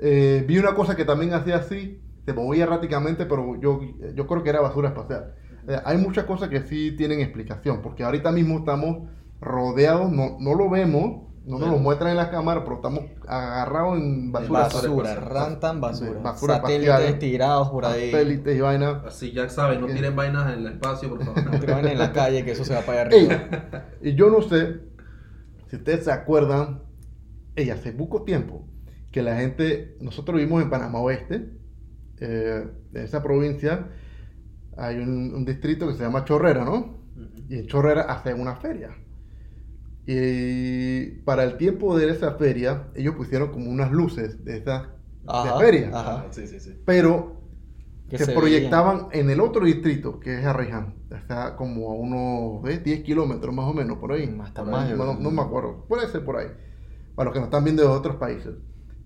Eh, vi una cosa que también hacía así, se movía erráticamente, pero yo, yo creo que era basura espacial. Eh, hay muchas cosas que sí tienen explicación, porque ahorita mismo estamos rodeados, no, no lo vemos, no nos lo muestran en las cámaras, pero estamos agarrados en basura, Basura, rantan basura. Sí, basura Satélites espacial. tirados por ahí. satélites y vaina. Así ya saben, no tiren vainas en el espacio, por favor. No tiran en la calle que eso se va para allá Ey, arriba. y yo no sé si ustedes se acuerdan, ey, hace poco tiempo que la gente, nosotros vivimos en Panamá Oeste, eh, en esa provincia hay un, un distrito que se llama Chorrera, ¿no? Y en Chorrera hacen una feria. Y para el tiempo de esa feria, ellos pusieron como unas luces de esa de Ajá, feria. ajá. Sí, sí, sí. Pero Que se, se proyectaban en el otro distrito, que es Arreján. Está como a unos ¿ves? 10 kilómetros más o menos, por ahí. Más tamaño, ¿no? no me acuerdo. Puede ser por ahí. Para los que nos están viendo de otros países.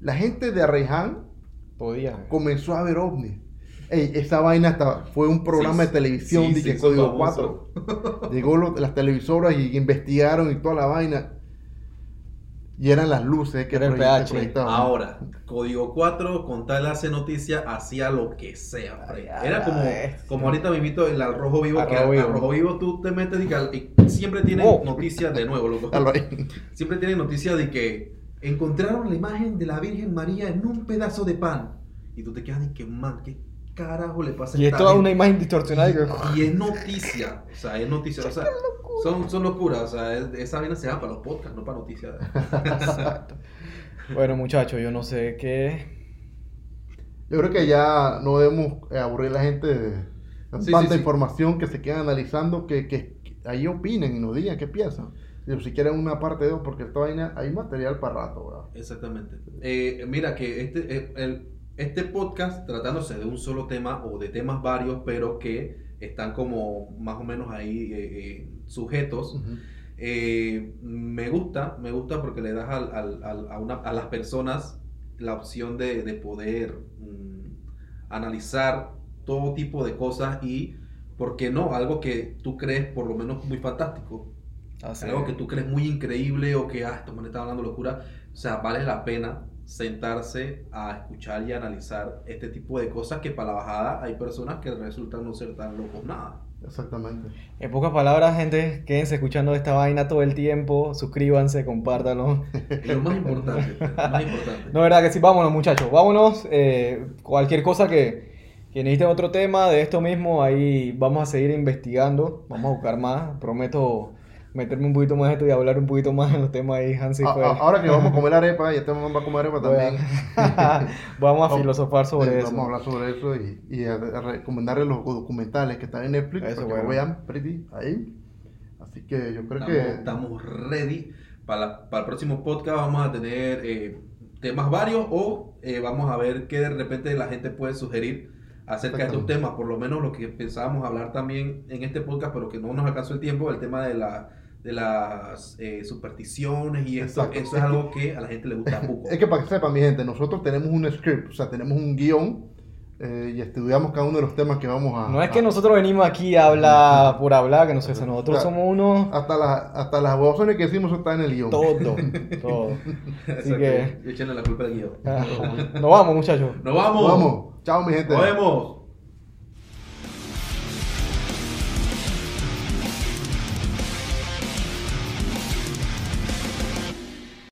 La gente de Arreján Podía. comenzó a ver ovnis. Ey, esa vaina hasta fue un programa Sí, de televisión sí, son Código famosos. 4. Llegó lo- las televisoras y investigaron y toda la vaina. Y eran las luces que Era el proyect- PH. proyectaban. Ahora, Código 4, con tal hace noticia, hacía lo que sea. Fred. Era como, como ahorita me invito el al rojo vivo, Al que Rojo al, Vivo. al rojo vivo tú te metes y, que- y siempre tienen Oh. noticias de nuevo, loco. Siempre tienen noticias de que encontraron la imagen de la Virgen María en un pedazo de pan. Y tú te quedas de que, man, ¿qué carajo le pasa a Y es toda gente? una imagen distorsionada. y que- Y es noticia, o sea, es noticia, o sea, son, son locuras, o sea, es- esa vaina se da para los podcasts, no para noticias. Bueno, muchachos, yo no sé qué. Yo creo que ya no debemos eh, aburrir a la gente de Sí, tanta sí, sí. información que se quedan analizando, que, que, que ahí opinen y nos digan qué piensan. Digo, si quieren una parte 2, porque esta vaina hay material para rato, ¿verdad? Exactamente. Eh, mira que este, eh, el- este podcast, tratándose de un solo tema o de temas varios, pero que están como más o menos ahí eh, eh, sujetos, eh, me gusta, me gusta porque le das al- al- al- a, una- a las personas la opción de, de poder mm, analizar todo tipo de cosas y, ¿por qué no? Algo que tú crees por lo menos muy fantástico. Algo que tú crees muy increíble o que, ah, estos manes están hablando locura. O sea, vale la pena sentarse a escuchar y analizar este tipo de cosas que para la bajada hay personas que resultan no ser tan locos nada. Exactamente. En pocas palabras, gente, quédense escuchando esta vaina todo el tiempo. Suscríbanse, compártanlo. Es lo más importante, lo más importante. No, verdad que sí, vámonos, muchachos. Vámonos. eh, cualquier cosa que, que necesiten otro tema de esto mismo, ahí vamos a seguir investigando. Vamos a buscar más. Prometo meterme un poquito más en esto y hablar un poquito más en los temas ahí, Hansi. A- fue- a- ahora que vamos a comer arepa, y este mamá va a comer arepa a- también. vamos a filosofar sobre eso. Vamos a hablar sobre eso y, y a, a recomendarles los documentales que están en Netflix Eso, para que bueno. lo vean pretty ahí. Así que yo creo Estamos, que estamos ready. Para, la- para el próximo podcast vamos a tener eh, temas varios o eh, vamos a ver qué de repente la gente puede sugerir acerca de estos temas. Por lo menos lo que pensábamos hablar también en este podcast, pero que no nos alcanzó el tiempo, el tema de la de las eh, supersticiones y Exacto. eso es algo que a la gente le gusta poco. Es que para que sepan, mi gente, nosotros tenemos un script, o sea, tenemos un guion eh, y estudiamos cada uno de los temas que vamos a. No es que a- nosotros venimos aquí a hablar por hablar, que no sé, eso, nosotros somos unos Hasta, las hasta las bobazones que decimos eso está en el guion. todo, todo. Exacto. que- Y échenle la culpa al guion. Ah, Nos vamos, muchachos. ¡Nos vamos! Vamos. Chao, mi gente. ¡Nos vemos!